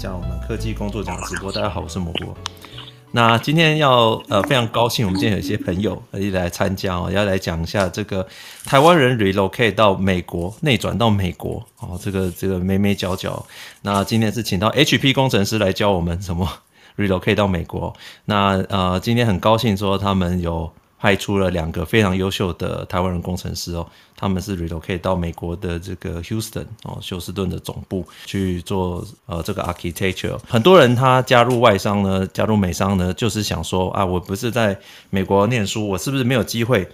加我们科技工作奖的直播。大家好，我是蘑菇。那今天要呃非常高兴，我们今天有一些朋友一起来参加哦，要来讲一下这个台湾人 relocate 到美国内转到美国哦，这个这个眉眉角角。那今天是请到 HP 工程师来教我们什么 relocate 到美国。那呃今天很高兴说他们有。派出了两个非常优秀的台湾人工程师哦，他们是 relocate 到美国的这个 Houston 哦，休斯顿的总部去做呃这个 architecture。很多人他加入外商呢，加入美商呢，就是想说啊，我不是在美国念书，我是不是没有机会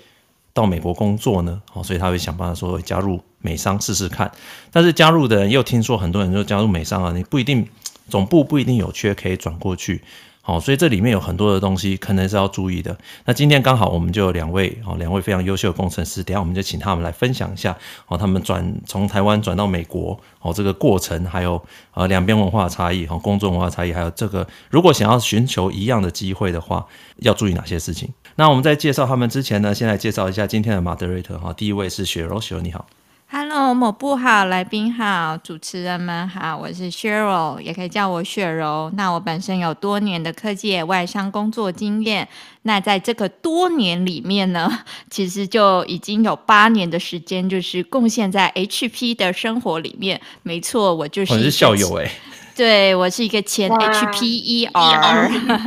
到美国工作呢？哦，所以他会想办法说加入美商试试看。但是加入的人又听说很多人就加入美商啊，你不一定总部不一定有缺可以转过去。好，所以这里面有很多的东西，可能是要注意的。那今天刚好我们就有两位哦，两位非常优秀的工程师，等下我们就请他们来分享一下哦，他们转从台湾转到美国哦这个过程，还有呃两边文化差异哈，工作文化差异，还有这个如果想要寻求一样的机会的话，要注意哪些事情？那我们在介绍他们之前呢，先来介绍一下今天的 moderator 哈，第一位是雪柔，雪柔你好。Hello，某部好，来宾好，主持人们好，我是 Cheryl，也可以叫我雪柔。那我本身有多年的科技外商工作经验，那在这个多年里面呢，其实就已经有八年的时间，就是贡献在 HP 的生活里面。没错，我就是我是校友哎。对，我是一个前 HPER，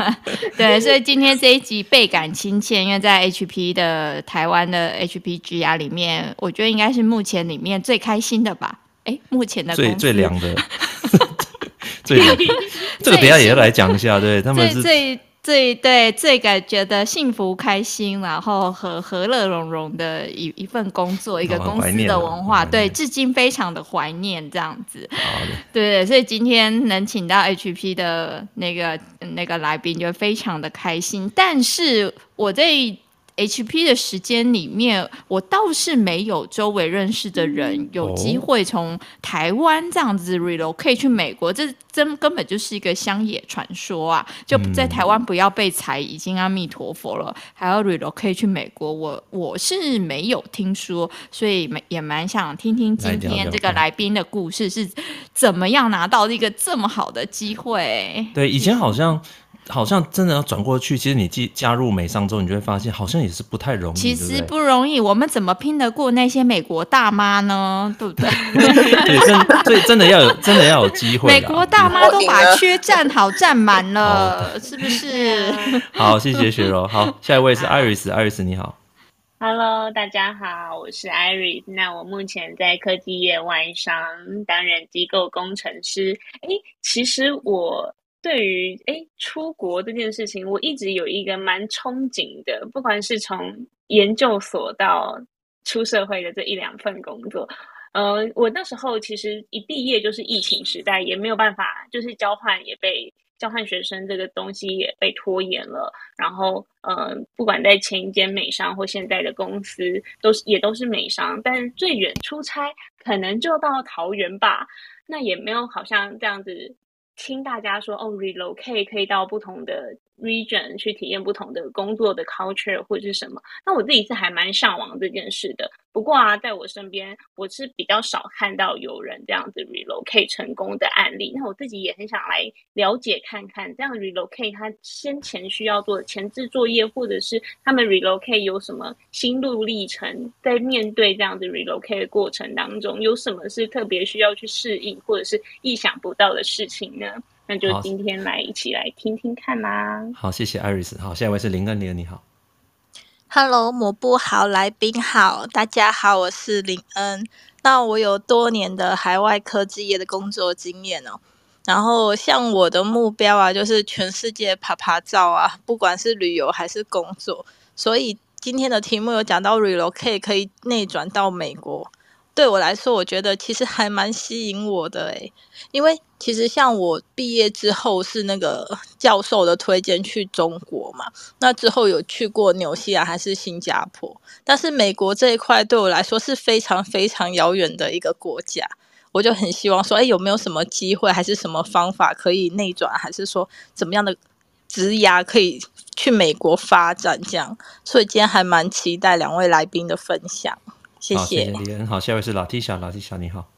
对，所以今天这一集倍感亲切，因为在 HP 的台湾的 HPGR 里面，我觉得应该是目前里面最开心的吧？哎，目前的最最凉的，最这个等下也要来讲一下，对他们是最。最对，最感觉的幸福开心，然后和和乐融融的一一份工作，一个公司的文化，对，至今非常的怀念这样子。对对，所以今天能请到 HP 的那个那个来宾，就非常的开心。但是我在。HP 的时间里面，我倒是没有周围认识的人有机会从台湾这样子 relocate 去美国，这真根本就是一个乡野传说啊！就在台湾不要被裁，已经阿弥陀佛了，还要 relocate 去美国，我我是没有听说，所以也蛮想听听今天这个来宾的故事是怎么样拿到一个这么好的机会。对，以前好像。好像真的要转过去，其实你加加入美商之后，你就会发现好像也是不太容易。其实不容易，我们怎么拼得过那些美国大妈呢？对不对？对，真所以真的要有真的要有机会。美国大妈都把缺站好站满了，是不是？好，谢谢雪柔。好，下一位是 Iris，Iris 你好。Hello，大家好，我是 Iris。那我目前在科技业外商担任机构工程师。哎，其实我。对于诶出国这件事情，我一直有一个蛮憧憬的。不管是从研究所到出社会的这一两份工作，呃，我那时候其实一毕业就是疫情时代，也没有办法，就是交换也被交换学生这个东西也被拖延了。然后，呃，不管在前一间美商或现在的公司，都是也都是美商，但最远出差可能就到桃园吧，那也没有好像这样子。听大家说哦，relocate 可以到不同的 region 去体验不同的工作的 culture 或者是什么，那我自己是还蛮向往这件事的。不过啊，在我身边，我是比较少看到有人这样子 relocate 成功的案例。那我自己也很想来了解看看，这样 relocate 他先前需要做的前置作业，或者是他们 relocate 有什么心路历程，在面对这样子 relocate 的过程当中，有什么是特别需要去适应，或者是意想不到的事情呢？那就今天来一起来听听看啦。好，谢谢 Iris。好，下一位是林恩，林恩你好。Hello，抹布好，来宾好，大家好，我是林恩。那我有多年的海外科技业的工作经验哦。然后像我的目标啊，就是全世界爬爬照啊，不管是旅游还是工作。所以今天的题目有讲到 relocate 可以内转到美国。对我来说，我觉得其实还蛮吸引我的诶，因为其实像我毕业之后是那个教授的推荐去中国嘛，那之后有去过纽西兰还是新加坡，但是美国这一块对我来说是非常非常遥远的一个国家，我就很希望说，哎，有没有什么机会，还是什么方法可以内转，还是说怎么样的职涯可以去美国发展这样，所以今天还蛮期待两位来宾的分享。谢谢，好，谢谢李恩。下一位是 Latisha，Latisha 你好。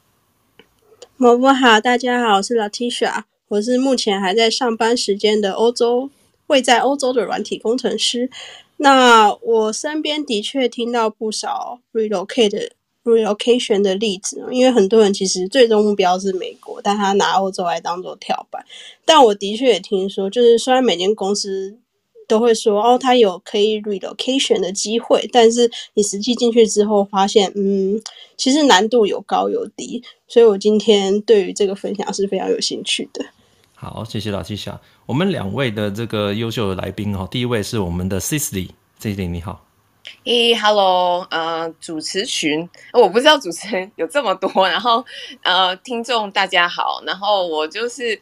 蘑菇好，大家好，我是 Latisha。我是目前还在上班时间的欧洲，位在欧洲的软体工程师。那我身边的确听到不少 relocate 的 relocation 的例子，因为很多人其实最终目标是美国，但他拿欧洲来当做跳板。但我的确也听说，就是虽然每间公司都会说哦，他有可以 relocation 的机会，但是你实际进去之后发现，嗯，其实难度有高有低。所以我今天对于这个分享是非常有兴趣的。好，谢谢老七侠。我们两位的这个优秀的来宾哈，第一位是我们的 Cicely，Cicely 你好。咦，Hello，呃，主持群，我不知道主持人有这么多，然后呃，听众大家好，然后我就是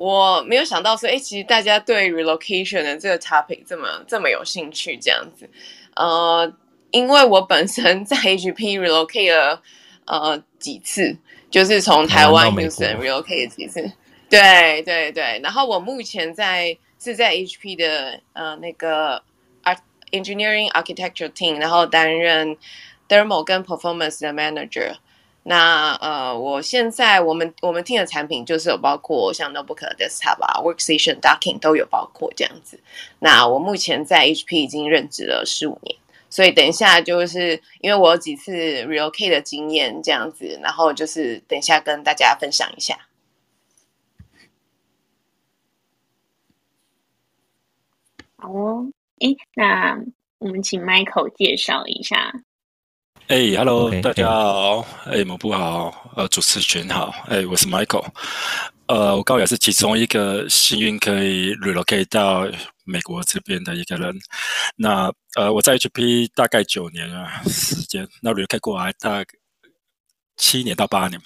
我没有想到说，哎，其实大家对 relocation 的这个 topic 这么这么有兴趣这样子，呃，因为我本身在 HP relocate 了呃几次，就是从台湾 Houston relocate 几次。对对对，然后我目前在是在 HP 的呃那个 Engineering Architecture Team，然后担任 Thermal 跟 Performance 的 Manager。那呃，我现在我们我们听的产品就是有包括像 Notebook、Desktop 啊、Workstation、Docking 都有包括这样子。那我目前在 HP 已经任职了十五年，所以等一下就是因为我有几次 Relocate 的经验这样子，然后就是等一下跟大家分享一下。好哦，哎，那我们请 Michael 介绍一下。哎，Hello，大家好。哎，某部好，呃，主持群好。哎，我是 Michael。呃，我刚好也是其中一个幸运可以 relocate 到美国这边的一个人。那呃，我在 HP 大概九年啊时间，那 relocate 过来大概七年到八年。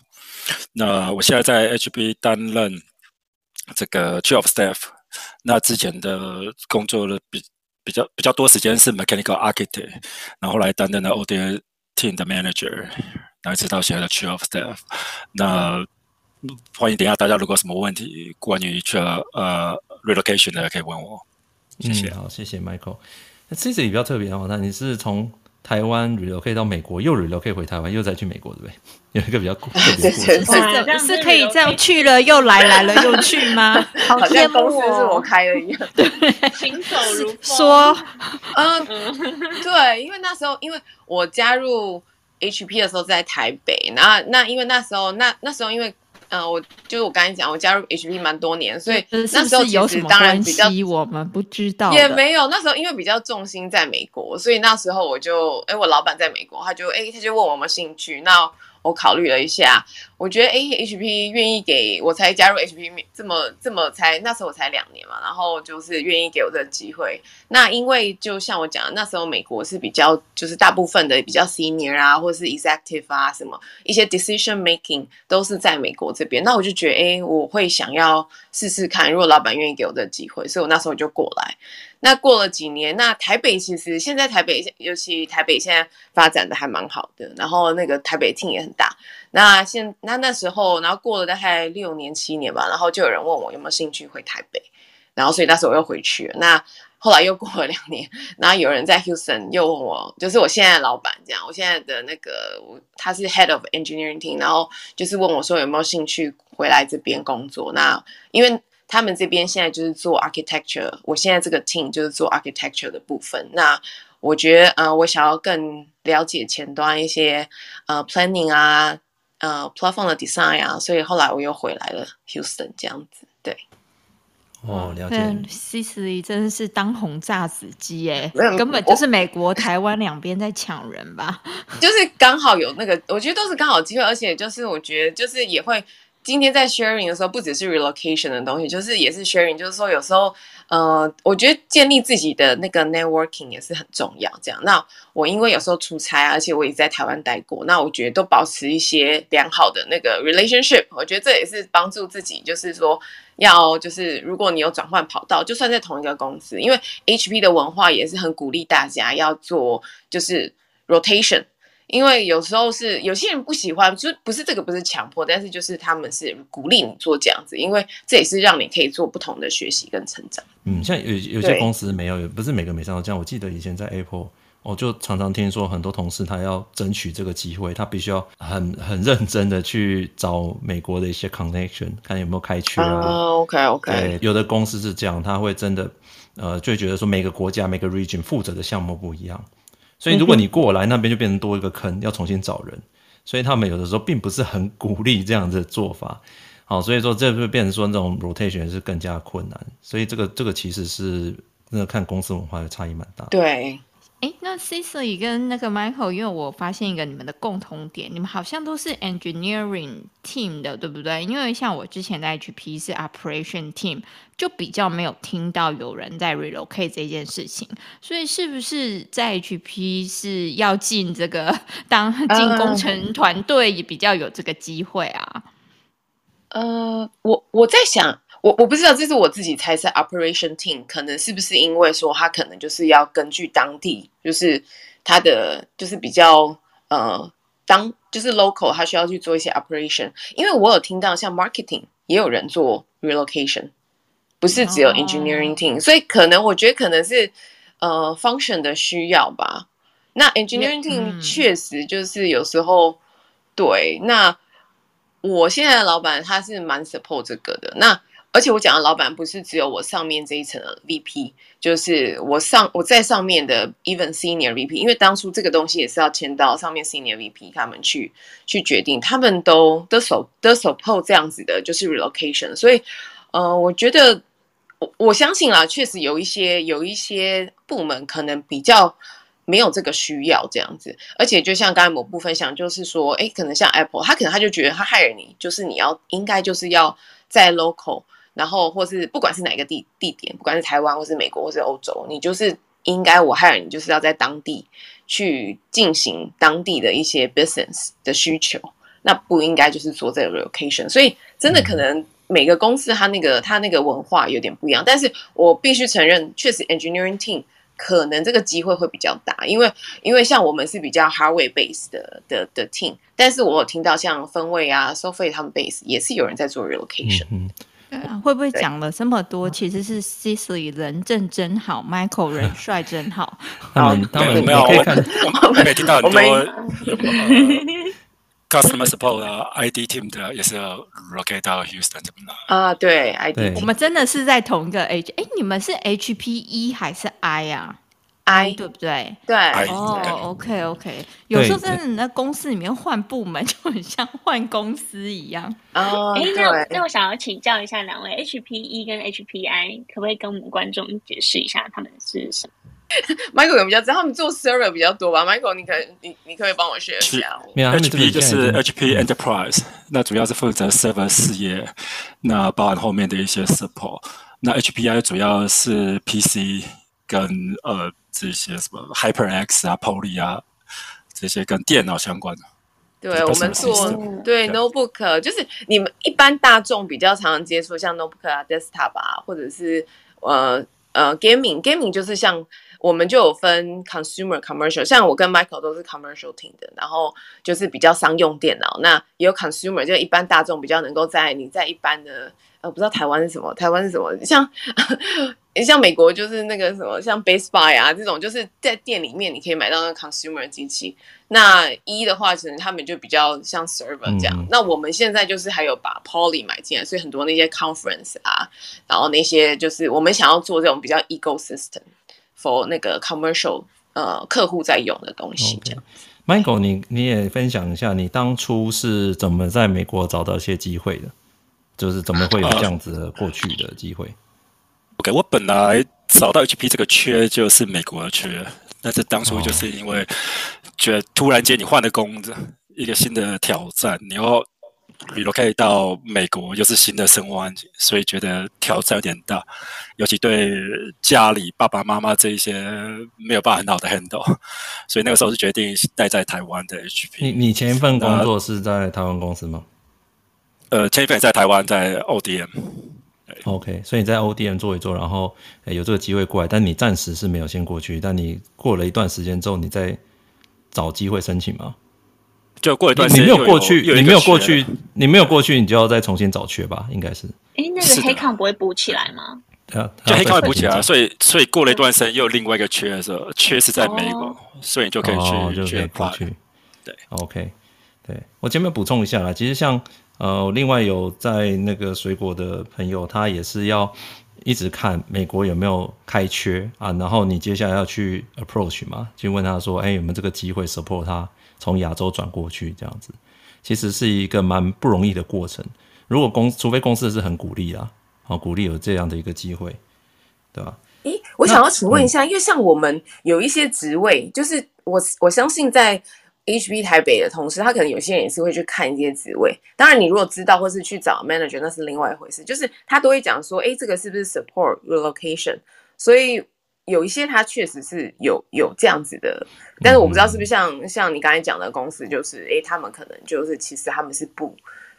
那我现在在 HP 担任这个 Chief of Staff。那之前的工作的比比较比较多时间是 mechanical architect，然后后来担任了 ODA team 的 manager，然后一直到现在的 chief of staff。那欢迎等一下大家如果什么问题关于这呃 relocation 的可以问我。谢谢，嗯、好，谢谢 Michael。那这次也比较特别哦，那你是从台湾 relocate 到美国，又 relocate 回台湾，又再去美国，对不对？有一个比较 特别的过程，是可以这样去了又来，来了又去吗？好羡慕哦，是我开的一样。对，行走如风。说，嗯，对，因为那时候，因为我加入 HP 的时候在台北，然后那因为那时候，那那时候因为。嗯，我就是我刚才讲，我加入 HP 蛮多年，所以那时候其实当然比较我们不知道，也没有那时候因为比较重心在美国，所以那时候我就哎，我老板在美国，他就哎，他就问我有没有兴趣，那。我考虑了一下，我觉得哎，HP 愿意给我才加入 HP 这么这么才那时候我才两年嘛，然后就是愿意给我这个机会。那因为就像我讲的，那时候美国是比较就是大部分的比较 senior 啊，或是 executive 啊，什么一些 decision making 都是在美国这边。那我就觉得哎，我会想要试试看，如果老板愿意给我这个机会，所以我那时候就过来。那过了几年，那台北其实现在台北，尤其台北现在发展的还蛮好的，然后那个台北厅也很大。那现那那时候，然后过了大概六年七年吧，然后就有人问我有没有兴趣回台北，然后所以那时候我又回去了。那后来又过了两年，然后有人在 Houston 又问我，就是我现在的老板这样，我现在的那个他是 Head of Engineering 然后就是问我说有没有兴趣回来这边工作。那因为。他们这边现在就是做 architecture，我现在这个 team 就是做 architecture 的部分。那我觉得，呃，我想要更了解前端一些，呃，planning 啊，呃，platform 的 design 啊，所以后来我又回来了 Houston 这样子。对，哦，了解。Cicely 真的是当红炸子鸡哎，根本就是美国、台湾两边在抢人吧？就是刚好有那个，我觉得都是刚好机会，而且就是我觉得就是也会。今天在 sharing 的时候，不只是 relocation 的东西，就是也是 sharing，就是说有时候，呃，我觉得建立自己的那个 networking 也是很重要。这样，那我因为有时候出差，而且我也在台湾待过，那我觉得都保持一些良好的那个 relationship，我觉得这也是帮助自己，就是说要就是如果你有转换跑道，就算在同一个公司，因为 HP 的文化也是很鼓励大家要做就是 rotation。因为有时候是有些人不喜欢，就不是这个不是强迫，但是就是他们是鼓励你做这样子，因为这也是让你可以做不同的学习跟成长。嗯，像有有些公司没有，也不是每个美商都这样。我记得以前在 Apple，我就常常听说很多同事他要争取这个机会，他必须要很很认真的去找美国的一些 connection，看有没有开缺啊。Uh, OK OK。对，有的公司是这样，他会真的呃就觉得说每个国家每个 region 负责的项目不一样，所以如果你过来那边就变成多一个坑，要重新找人，所以他们有的时候并不是很鼓励这样子的做法。好，所以说这就变成说那种 rotation 是更加困难，所以这个这个其实是那看公司文化的差异蛮大。对。哎，那 Cicely 跟那个 Michael，因为我发现一个你们的共同点，你们好像都是 engineering team 的，对不对？因为像我之前在 HP 是 operation team，就比较没有听到有人在 relocate 这件事情。所以是不是在 HP 是要进这个 当进工程团队也比较有这个机会啊？呃，我我在想。我我不知道，这是我自己猜测。Operation Team 可能是不是因为说他可能就是要根据当地，就是他的就是比较呃当就是 local，他需要去做一些 operation。因为我有听到像 marketing 也有人做 relocation，不是只有 engineering team，、oh. 所以可能我觉得可能是呃 function 的需要吧。那 engineering team 确实就是有时候、嗯、对。那我现在的老板他是蛮 support 这个的。那而且我讲的老板不是只有我上面这一层的 VP，就是我上我在上面的 even senior VP，因为当初这个东西也是要签到上面 senior VP 他们去去决定，他们都都 support 都 support 这样子的，就是 relocation。所以，呃，我觉得我我相信啦，确实有一些有一些部门可能比较没有这个需要这样子。而且就像刚才某部分想，就是说，哎，可能像 Apple，他可能他就觉得他害了你，就是你要应该就是要在 local。然后，或是不管是哪个地地点，不管是台湾，或是美国，或是欧洲，你就是应该我 hire 你，就是要在当地去进行当地的一些 business 的需求，那不应该就是做这个 relocation。所以，真的可能每个公司它那个它那个文化有点不一样。但是我必须承认，确实 engineering team 可能这个机会会比较大，因为因为像我们是比较 hardware base 的的的 team，但是我有听到像分位啊、software 他们 base 也是有人在做 relocation。嗯啊、会不会讲了这么多？其实是 Cicely 人正真好，Michael 人帅真好。他们他们没有看，我没听到很多 customer support 啊，ID team 的也是要 relocate 到 Houston 怎么的啊。对，ID，我们真的是在同一个 H。哎，你们是 HPE 还是 I 啊？I 对不对？对哦、oh,，OK OK。有时候真的，你在公司里面换部门就很像换公司一样。哦，哎，那那我想要请教一下两位，HPE 跟 HPI 可不可以跟我们观众解释一下他们是什么？Michael 有比较知道，他们做 server 比较多吧？Michael，你可以你你可以帮我学一下。HP 就是 HP Enterprise，那主要是负责 server 事业，那包含后面的一些 support。那 HPI 主要是 PC 跟呃。这些什么 HyperX 啊、Poly 啊，这些跟电脑相关的。对，我们做对 Notebook，就是你们一般大众比较常常接触，像 Notebook 啊、Desktop 啊，或者是呃呃 Gaming，Gaming 就是像我们就有分 Consumer、Commercial，像我跟 Michael 都是 Commercial team 的，然后就是比较商用电脑。那也有 Consumer，就一般大众比较能够在你在一般的呃，不知道台湾是什么，台湾是什么，像。像美国就是那个什么，像 Best Buy 啊这种，就是在店里面你可以买到那个 consumer 机器。那一的话，可能他们就比较像 server 这样。嗯、那我们现在就是还有把 Poly 买进来，所以很多那些 conference 啊，然后那些就是我们想要做这种比较 ecosystem for 那个 commercial 呃客户在用的东西。这样，Michael，你你也分享一下，你当初是怎么在美国找到一些机会的？就是怎么会有这样子的过去的机会？OK，我本来找到 HP 这个缺就是美国的缺，但是当初就是因为觉得突然间你换了工作，一个新的挑战，你要 relocate 到美国又是新的生活环境，所以觉得挑战有点大，尤其对家里爸爸妈妈这一些没有办法很好的 handle，所以那个时候是决定待在台湾的 HP。你你前一份工作是在台湾公司吗？呃，前一份在台湾，在 ODM。OK，所以你在 ODM 做一做，然后有这个机会过来，但你暂时是没有先过去，但你过了一段时间之后，你再找机会申请吗？就过一段时间，你没有过去，你没有过去，你没有过去，你就要再重新找缺吧？应该是。哎，那个黑抗不会补起来吗？就黑卡补起来，所以所以过了一段时间又有另外一个缺的时候，缺是在美国，所以你就可以去、哦、就可以过去。对，OK，对我前面补充一下啦，其实像呃，另外有在那个水果的朋友，他也是要一直看美国有没有开缺啊，然后你接下来要去 approach 嘛，去问他说，哎，有没有这个机会 support 他从亚洲转过去这样子，其实是一个蛮不容易的过程。如果公，除非公司是很鼓励啊，好鼓励有这样的一个机会，对吧？诶，我想要请问一下，因为像我们有一些职位，就是我我相信在 HB 台北的同事，他可能有些人也是会去看一些职位。当然，你如果知道或是去找 manager，那是另外一回事。就是他都会讲说，诶，这个是不是 support relocation？所以有一些他确实是有有这样子的，但是我不知道是不是像像你刚才讲的公司，就是诶，他们可能就是其实他们是不。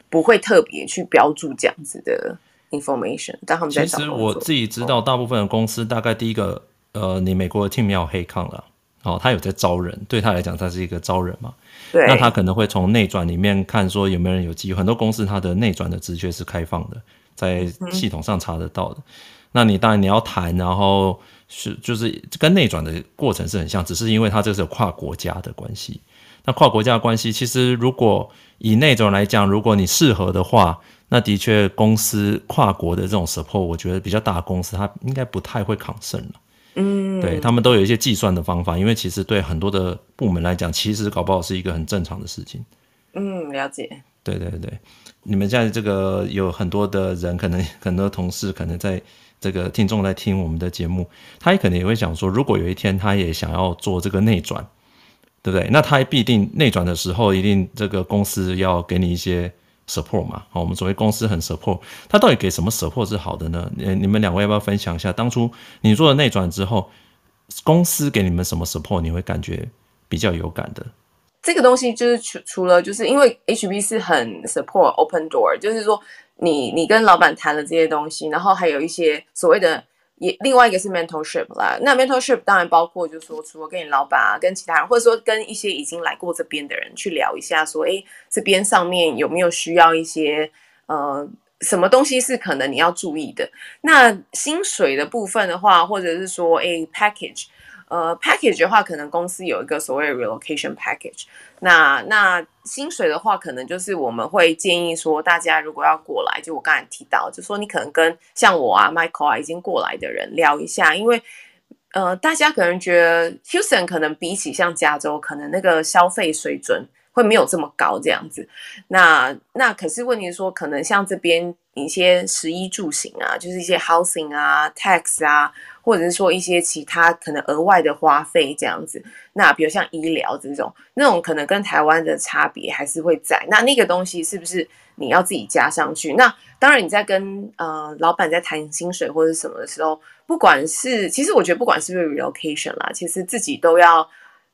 不会特别去标注这样子的 information，但他们在找。其实我自己知道，大部分的公司大概第一个，呃，你美国的 team 要黑抗了，哦，他有在招人，对他来讲，他是一个招人嘛。对。那他可能会从内转里面看说有没有人有机会，很多公司它的内转的职缺是开放的，在系统上查得到的。嗯、那你当然你要谈，然后是就是跟内转的过程是很像，只是因为它这是有跨国家的关系。那跨国家的关系，其实如果以那种来讲，如果你适合的话，那的确公司跨国的这种 support，我觉得比较大的公司，它应该不太会抗胜了。嗯，对，他们都有一些计算的方法，因为其实对很多的部门来讲，其实搞不好是一个很正常的事情。嗯，了解。对对对，你们现在这个有很多的人，可能很多同事，可能在这个听众在听我们的节目，他也可能也会想说，如果有一天他也想要做这个内转。对不对？那他必定内转的时候，一定这个公司要给你一些 support 嘛。好，我们所谓公司很 support，他到底给什么 support 是好的呢？你你们两位要不要分享一下？当初你做了内转之后，公司给你们什么 support，你会感觉比较有感的？这个东西就是除除了就是因为 HB 是很 support open door，就是说你你跟老板谈了这些东西，然后还有一些所谓的。也另外一个是 mentorship 啦，那 mentorship 当然包括就是说，除了跟你老板啊，跟其他人，或者说跟一些已经来过这边的人去聊一下，说，诶，这边上面有没有需要一些呃什么东西是可能你要注意的。那薪水的部分的话，或者是说，哎，package。呃，package 的话，可能公司有一个所谓 relocation package 那。那那薪水的话，可能就是我们会建议说，大家如果要过来，就我刚才提到，就说你可能跟像我啊，Michael 啊，已经过来的人聊一下，因为呃，大家可能觉得 Houston 可能比起像加州，可能那个消费水准会没有这么高这样子。那那可是问题是说，可能像这边一些食衣住行啊，就是一些 housing 啊，tax 啊。或者是说一些其他可能额外的花费这样子，那比如像医疗这种，那种可能跟台湾的差别还是会在。那那个东西是不是你要自己加上去？那当然你在跟呃老板在谈薪水或者什么的时候，不管是其实我觉得不管是不是 relocation 啦，其实自己都要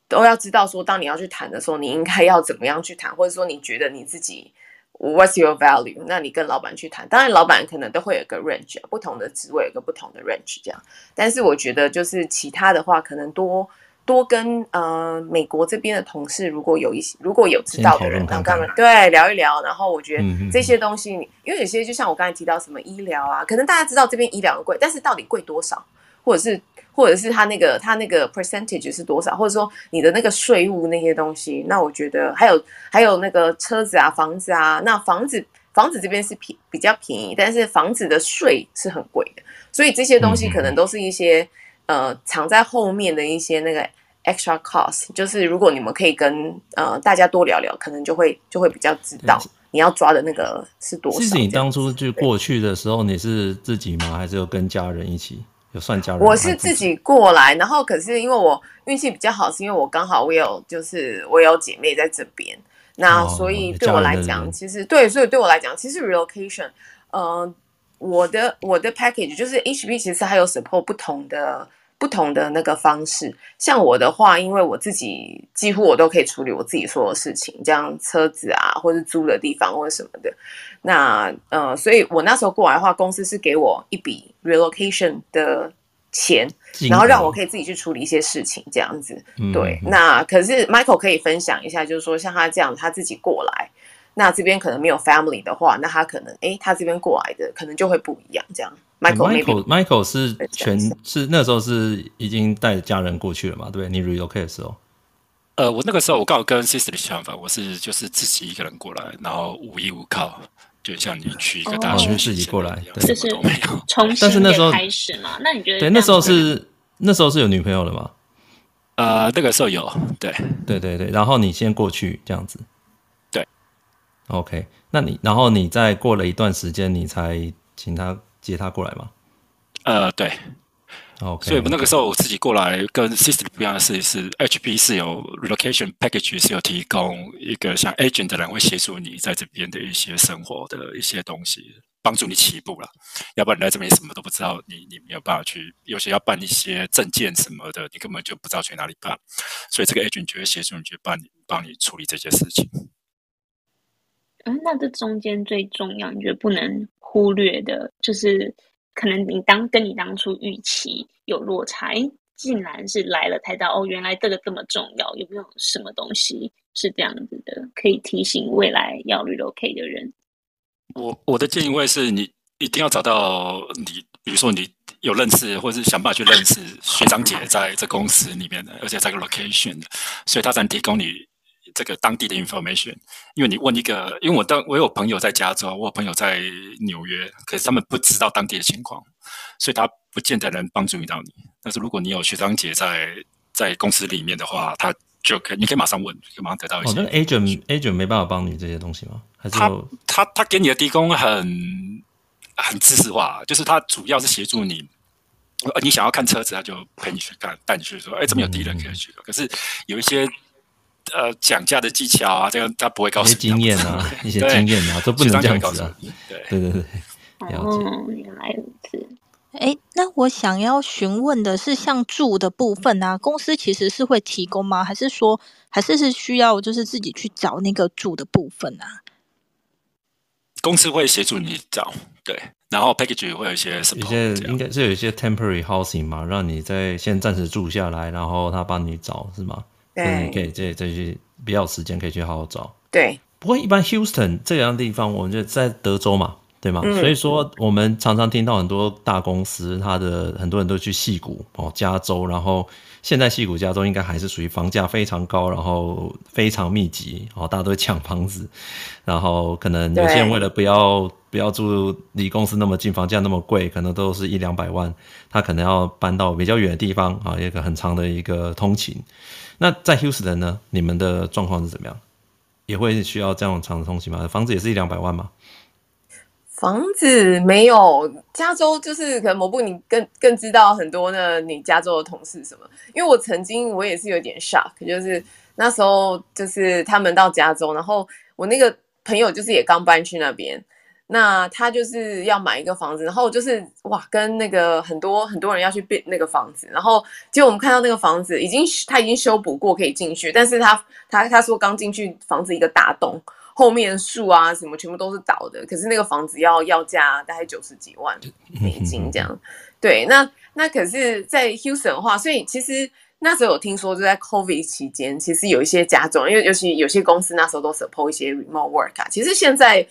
都要知道说，当你要去谈的时候，你应该要怎么样去谈，或者说你觉得你自己。What's your value？那你跟老板去谈，当然老板可能都会有个 range，不同的职位有个不同的 range 这样。但是我觉得就是其他的话，可能多多跟呃美国这边的同事，如果有一些如果有知道的人，然后跟他们对聊一聊。然后我觉得这些东西，嗯、因为有些就像我刚才提到什么医疗啊，可能大家知道这边医疗很贵，但是到底贵多少，或者是。或者是他那个他那个 percentage 是多少，或者说你的那个税务那些东西，那我觉得还有还有那个车子啊、房子啊，那房子房子这边是便比较便宜，但是房子的税是很贵的，所以这些东西可能都是一些、嗯、呃藏在后面的一些那个 extra cost，就是如果你们可以跟呃大家多聊聊，可能就会就会比较知道你要抓的那个是多少。其实你当初就过去的时候，你是自己吗？还是有跟家人一起？有算家人，我是自己过来，然后可是因为我运气比较好，是因为我刚好我有就是我有姐妹在这边，那所以对我来讲，哦、其实对，所以对我来讲，其实 relocation，呃，我的我的 package 就是 HB 其实还有 support 不同的不同的那个方式，像我的话，因为我自己几乎我都可以处理我自己所有事情，这样车子啊，或是租的地方或者什么的。那呃，所以我那时候过来的话，公司是给我一笔 relocation 的钱，然后让我可以自己去处理一些事情，这样子。对，嗯、那可是 Michael 可以分享一下，就是说像他这样他自己过来，那这边可能没有 family 的话，那他可能哎，他这边过来的可能就会不一样。这样，Michael Michael Michael 是全是那时候是已经带着家人过去了嘛？对，你 relocate 的时候。呃，我那个时候我刚好跟 Sister 的想法，我是就是自己一个人过来，然后无依无靠，就像你去一个大学自己过来，对，就是重新的开始嘛。那你觉得？对，那时候是那时候是有女朋友的吗？呃，那个时候有，对，对对对。然后你先过去这样子，对，OK。那你然后你再过了一段时间，你才请他接他过来吗？呃，对。Okay, 所以，我那个时候我自己过来，跟 System 不一样的是，是 HP 是有 relocation package，是有提供一个像 agent 的人会协助你在这边的一些生活的一些东西，帮助你起步了。要不然你来这边什么都不知道，你你没有办法去，有些要办一些证件什么的，你根本就不知道去哪里办。所以这个 agent 就会协助你去办，帮你处理这些事情。嗯，那这中间最重要，你觉得不能忽略的，就是。可能你当跟你当初预期有落差，竟然是来了才知道哦，原来这个这么重要。有没有什么东西是这样子的，可以提醒未来要 relocate 的人？我我的建议会是你一定要找到你，比如说你有认识，或者是想办法去认识学长姐在这公司里面的，而且在个 location 的，所以他才能提供你。这个当地的 information，因为你问一个，因为我当我有朋友在加州，我有朋友在纽约，可是他们不知道当地的情况，所以他不见得能帮助你到你。但是如果你有学长姐在在公司里面的话，他就可以，你可以马上问，就马上得到一些。哦，那 agent agent 没办法帮你这些东西吗？还是他他他给你的提供很很知识化，就是他主要是协助你，你想要看车子，他就陪你去看，带你去说，哎，怎么有敌人可以去。嗯、可是有一些。呃，讲价的技巧啊，这个他不会告诉你。经验啊，一些经验啊，都不能这样子啊。对对对对，了解。哦，原来如此。哎，那我想要询问的是，像住的部分啊，公司其实是会提供吗？还是说，还是是需要就是自己去找那个住的部分啊？公司会协助你找，对。然后 package 会有一些什么？一些应该是有一些 temporary housing 嘛，让你在先暂时住下来，然后他帮你找，是吗？对，你可以这这去比较时间可以去好好找。对，不过一般 Houston 这样的地方，我们就在德州嘛，对吗？嗯、所以说我们常常听到很多大公司，它的很多人都去戏谷哦，加州，然后现在西谷加州应该还是属于房价非常高，然后非常密集哦，大家都会抢房子，然后可能有些人为了不要不要住离公司那么近，房价那么贵，可能都是一两百万，他可能要搬到比较远的地方啊，一个很长的一个通勤。那在 Houston 呢？你们的状况是怎么样？也会需要这样长的通勤吗？房子也是一两百万吗？房子没有，加州就是可能某部你更更知道很多呢。你加州的同事什么？因为我曾经我也是有点 shock，就是那时候就是他们到加州，然后我那个朋友就是也刚搬去那边。那他就是要买一个房子，然后就是哇，跟那个很多很多人要去 bid 那个房子，然后结果我们看到那个房子已经他已经修补过可以进去，但是他他他说刚进去房子一个大洞，后面树啊什么全部都是倒的，可是那个房子要要价大概九十几万美金这样，对，那那可是，在 Houston 的话，所以其实那时候有听说就在 COVID 期间，其实有一些加重，因为尤其有些公司那时候都 support 一些 remote work 啊，其实现在。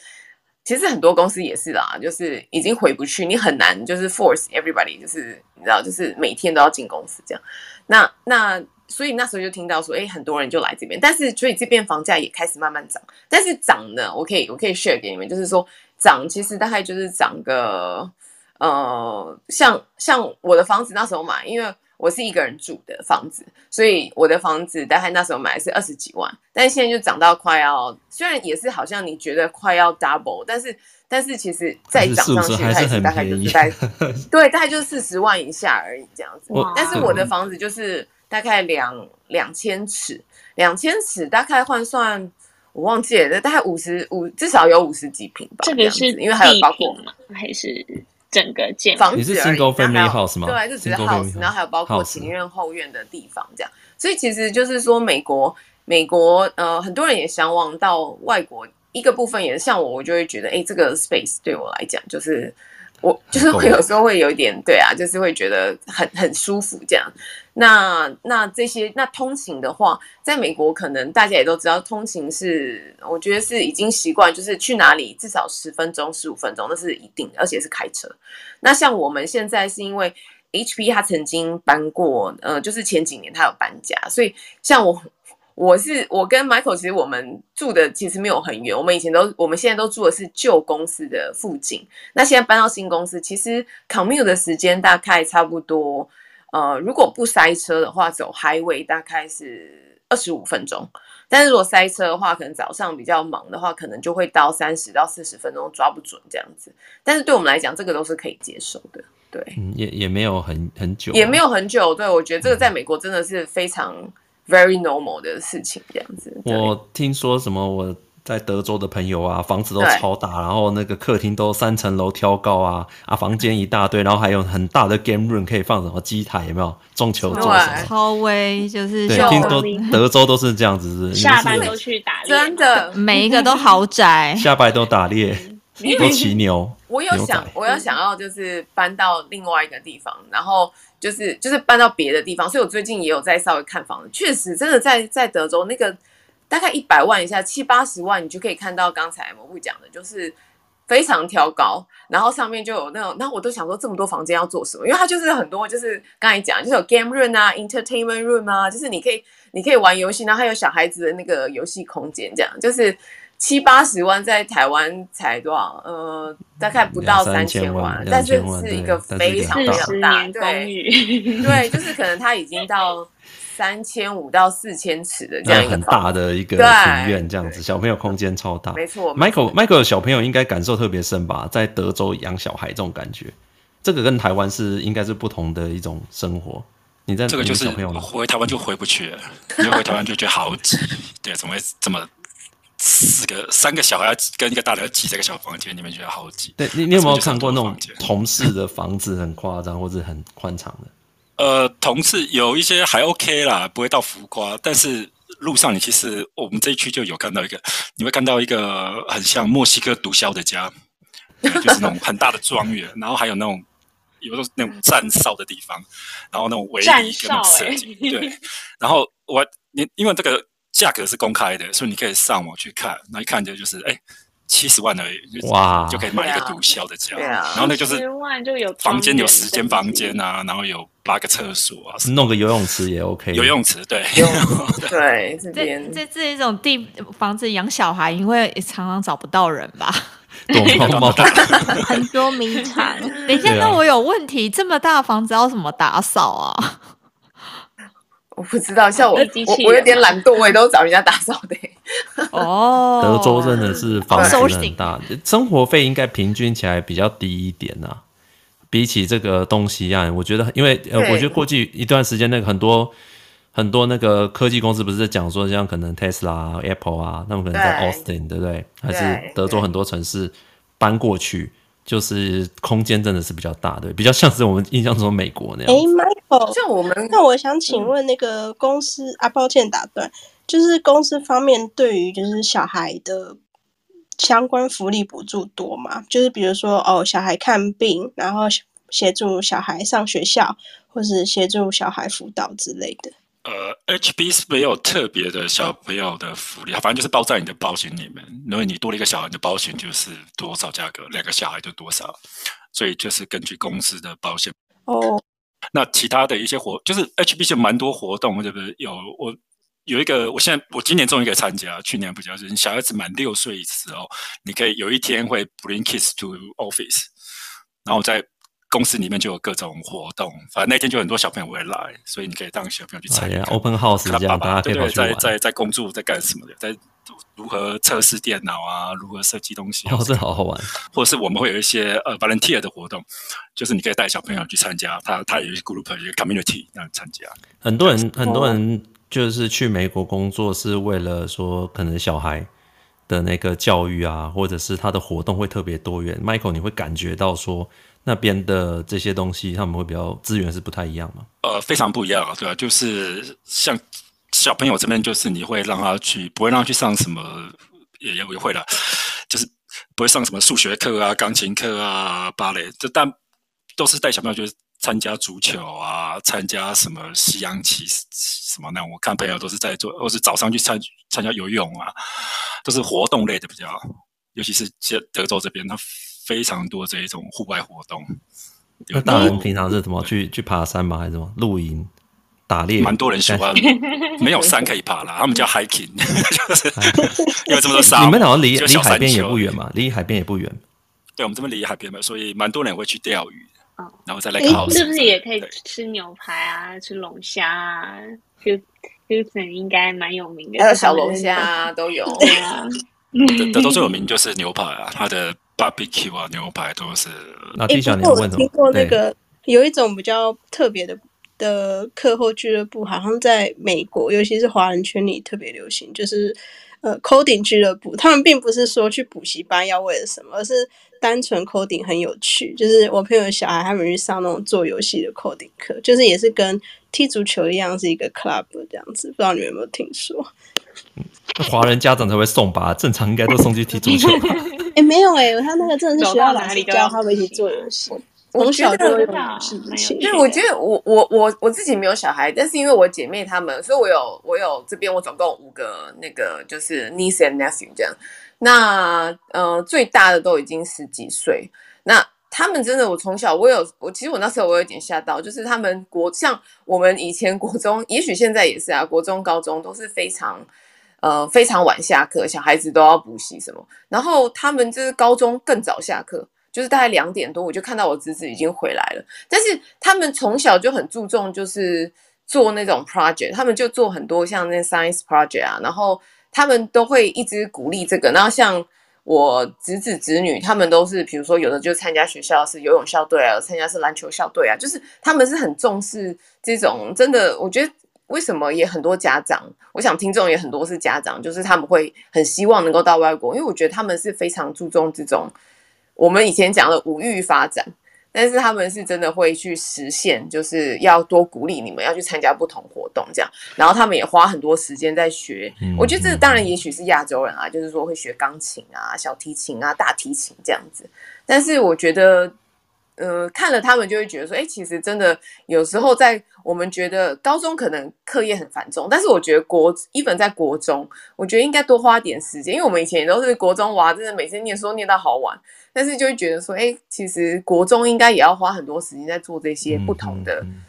其实很多公司也是啦，就是已经回不去，你很难就是 force everybody，就是你知道，就是每天都要进公司这样。那那所以那时候就听到说，哎，很多人就来这边，但是所以这边房价也开始慢慢涨。但是涨呢，我可以我可以 share 给你们，就是说涨其实大概就是涨个呃，像像我的房子那时候买，因为。我是一个人住的房子，所以我的房子大概那时候买的是二十几万，但是现在就涨到快要，虽然也是好像你觉得快要 double，但是但是其实再涨上去还是大概就是在 对，大概就是四十万以下而已这样子。但是我的房子就是大概两两千尺，两千尺大概换算我忘记了，大概五十五至少有五十几平吧。这个是因为还有包括吗？还是？整个建房子而已，是 single family house 吗？对，就只是 house，然后还有包括前院后院的地方这样。所以其实就是说，美国，美国呃，很多人也向往到外国。一个部分也是像我，我就会觉得，哎，这个 space 对我来讲，就是我就是会有时候会有一点对啊，就是会觉得很很舒服这样。那那这些那通勤的话，在美国可能大家也都知道，通勤是我觉得是已经习惯，就是去哪里至少十分钟、十五分钟，那是一定，而且是开车。那像我们现在是因为 HP 他曾经搬过，呃，就是前几年他有搬家，所以像我。我是我跟 Michael，其实我们住的其实没有很远，我们以前都，我们现在都住的是旧公司的附近。那现在搬到新公司，其实 commute 的时间大概差不多，呃，如果不塞车的话，走 highway 大概是二十五分钟。但是如果塞车的话，可能早上比较忙的话，可能就会到三十到四十分钟，抓不准这样子。但是对我们来讲，这个都是可以接受的，对，嗯、也也没有很很久，也没有很久。对，我觉得这个在美国真的是非常。Very normal 的事情，这样子。我听说什么我在德州的朋友啊，房子都超大，然后那个客厅都三层楼挑高啊，啊，房间一大堆，然后还有很大的 game room 可以放什么机台，有没有？中球桌什么？超威就是。对，听说德州都是这样子，是下班都去打猎，真的，每一个都豪宅，下班都打猎，都骑牛。我有想，我有想要就是搬到另外一个地方，然后。就是就是搬到别的地方，所以我最近也有在稍微看房子。确实，真的在在德州那个大概一百万以下，七八十万，你就可以看到刚才蘑菇讲的，就是非常挑高，然后上面就有那种，那我都想说这么多房间要做什么？因为它就是很多，就是刚才讲，就是有 game room 啊，entertainment room 啊，就是你可以你可以玩游戏，然后还有小孩子的那个游戏空间，这样就是。七八十万在台湾才多少？呃，大概不到三千万，万但是是一个非常非常大，对对，就是可能它已经到三千五到四千尺的这样很大的一个庭院，这样子，小朋友空间超大，没错。Michael Michael 的小朋友应该感受特别深吧？在德州养小孩这种感觉，这个跟台湾是应该是不同的一种生活。你在这个就是回台湾就回不去了，因为回台湾就觉得好挤，对，怎么会这么？四个三个小孩跟一个大人挤在一个小房间里面，觉得好挤。对，你你有没有看过那种同事的房子很夸张或者很宽敞的？呃，同事有一些还 OK 啦，不会到浮夸。但是路上你其实我们这一区就有看到一个，你会看到一个很像墨西哥毒枭的家，就是那种很大的庄园，然后还有那种有那种那种站哨的地方，然后那种围篱跟设计。对，然后我你因为这个。价格是公开的，所以你可以上网去看，那一看就就是哎，七十万而已，哇，就可以买一个毒枭的家，然后那就是房间有十间房间啊，然后有八个厕所啊，弄个游泳池也 OK，游泳池对，对，这边。这这一种地房子养小孩，因为常常找不到人吧，很多名堂。等一下，那我有问题，这么大的房子要怎么打扫啊？我不知道，像我，我我有点懒惰，我也都找人家打扫的。哦，德州真的是房子很大，生活费应该平均起来比较低一点呐、啊。比起这个东西啊，我觉得，因为呃，我觉得过去一段时间，那个很多很多那个科技公司不是在讲说，像可能 Tesla、Apple 啊，他们可能在 Austin，对不对？还是德州很多城市搬过去。就是空间真的是比较大的，比较像是我们印象中美国那样。哎，Michael，像我们，那我想请问那个公司、嗯、啊，抱歉打断，就是公司方面对于就是小孩的相关福利补助多吗？就是比如说哦，小孩看病，然后协助小孩上学校，或是协助小孩辅导之类的。呃，HB 是没有特别的小朋友的福利，反正就是包在你的保险里面。因为你多了一个小孩，你的保险就是多少价格，两个小孩就多少，所以就是根据公司的保险。哦，那其他的一些活，就是 HB 就蛮多活动，对不对？有我有一个，我现在我今年终于可以参加，去年不叫，就是你小孩子满六岁的时候，你可以有一天会 bring kids to office，然后在。公司里面就有各种活动，反正那天就很多小朋友会来，所以你可以当小朋友去参加。Open House 这样，大家可以对对，在在在工作，在干什么的，在如何测试电脑啊，如何设计东西，哦，这好好玩。或者是我们会有一些呃 volunteer 的活动，就是你可以带小朋友去参加，他他有一些 group，有一个 community 让你参加。很多人很多人就是去美国工作，是为了说可能小孩的那个教育啊，或者是他的活动会特别多元。Michael，你会感觉到说。那边的这些东西，他们会比较资源是不太一样吗？呃，非常不一样啊，对啊，就是像小朋友这边，就是你会让他去，不会让他去上什么，也也会的，就是不会上什么数学课啊、钢琴课啊、芭蕾，这但都是带小朋友，就是参加足球啊，参加什么西洋棋什么那，我看朋友都是在做，或是早上去参参加游泳啊，都是活动类的比较，尤其是德州这边，它非常多这一种户外活动。那大人平常是怎么去去爬山吗？还是什么露营、打猎？蛮多人喜欢，没有山可以爬啦，他们叫 hiking，就是 因为这么多山。你们好像离离海边也不远嘛？离海边也不远。对，我们这边离海边嘛，所以蛮多人会去钓鱼。然后再来考，是不是也可以吃牛排啊，吃龙虾啊？就 Houston 应该蛮有名的，还有小龙虾啊，都有。对啊，德州最有名就是牛排啊，它的 barbecue 啊，牛排都是。那听小年问听过那个有一种比较特别的的课后俱乐部，好像在美国，尤其是华人圈里特别流行，就是呃 coding 俱乐部。他们并不是说去补习班要为了什么，而是。单纯 coding 很有趣，就是我朋友的小孩他们去上那种做游戏的 coding 课，就是也是跟踢足球一样，是一个 club 这样子。不知道你们有没有听说？华人家长才会送吧，正常应该都送去踢足球吧。没有哎、欸，他那个真的是学校老师教他们一起做游戏，从小就有事情。对，我觉得我我我我自己没有小孩，但是因为我姐妹她们，所以我有我有这边我总共五个那个就是 niece and nephew 这样。那呃，最大的都已经十几岁。那他们真的，我从小我有我，其实我那时候我有点吓到，就是他们国像我们以前国中，也许现在也是啊，国中、高中都是非常呃非常晚下课，小孩子都要补习什么。然后他们就是高中更早下课，就是大概两点多，我就看到我侄子已经回来了。但是他们从小就很注重，就是做那种 project，他们就做很多像那 science project 啊，然后。他们都会一直鼓励这个，然后像我侄子侄女，他们都是，比如说有的就参加学校是游泳校队啊，参加是篮球校队啊，就是他们是很重视这种，真的，我觉得为什么也很多家长，我想听众也很多是家长，就是他们会很希望能够到外国，因为我觉得他们是非常注重这种我们以前讲的五育发展。但是他们是真的会去实现，就是要多鼓励你们要去参加不同活动，这样。然后他们也花很多时间在学。我觉得这当然也许是亚洲人啊，就是说会学钢琴啊、小提琴啊、大提琴这样子。但是我觉得。呃，看了他们就会觉得说，哎，其实真的有时候在我们觉得高中可能课业很繁重，但是我觉得国，even 在国中，我觉得应该多花点时间，因为我们以前也都是国中娃，真的每天念书念到好晚，但是就会觉得说，哎，其实国中应该也要花很多时间在做这些不同的。嗯嗯嗯、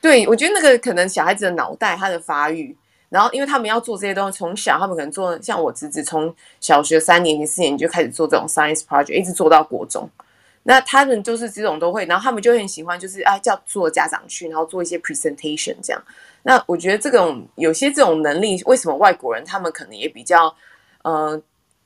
对，我觉得那个可能小孩子的脑袋他的发育，然后因为他们要做这些东西，从小他们可能做，像我侄子从小学三年级、四年级就开始做这种 science project，一直做到国中。那他们就是这种都会，然后他们就很喜欢，就是啊叫做家长去，然后做一些 presentation 这样。那我觉得这种有些这种能力，为什么外国人他们可能也比较，呃，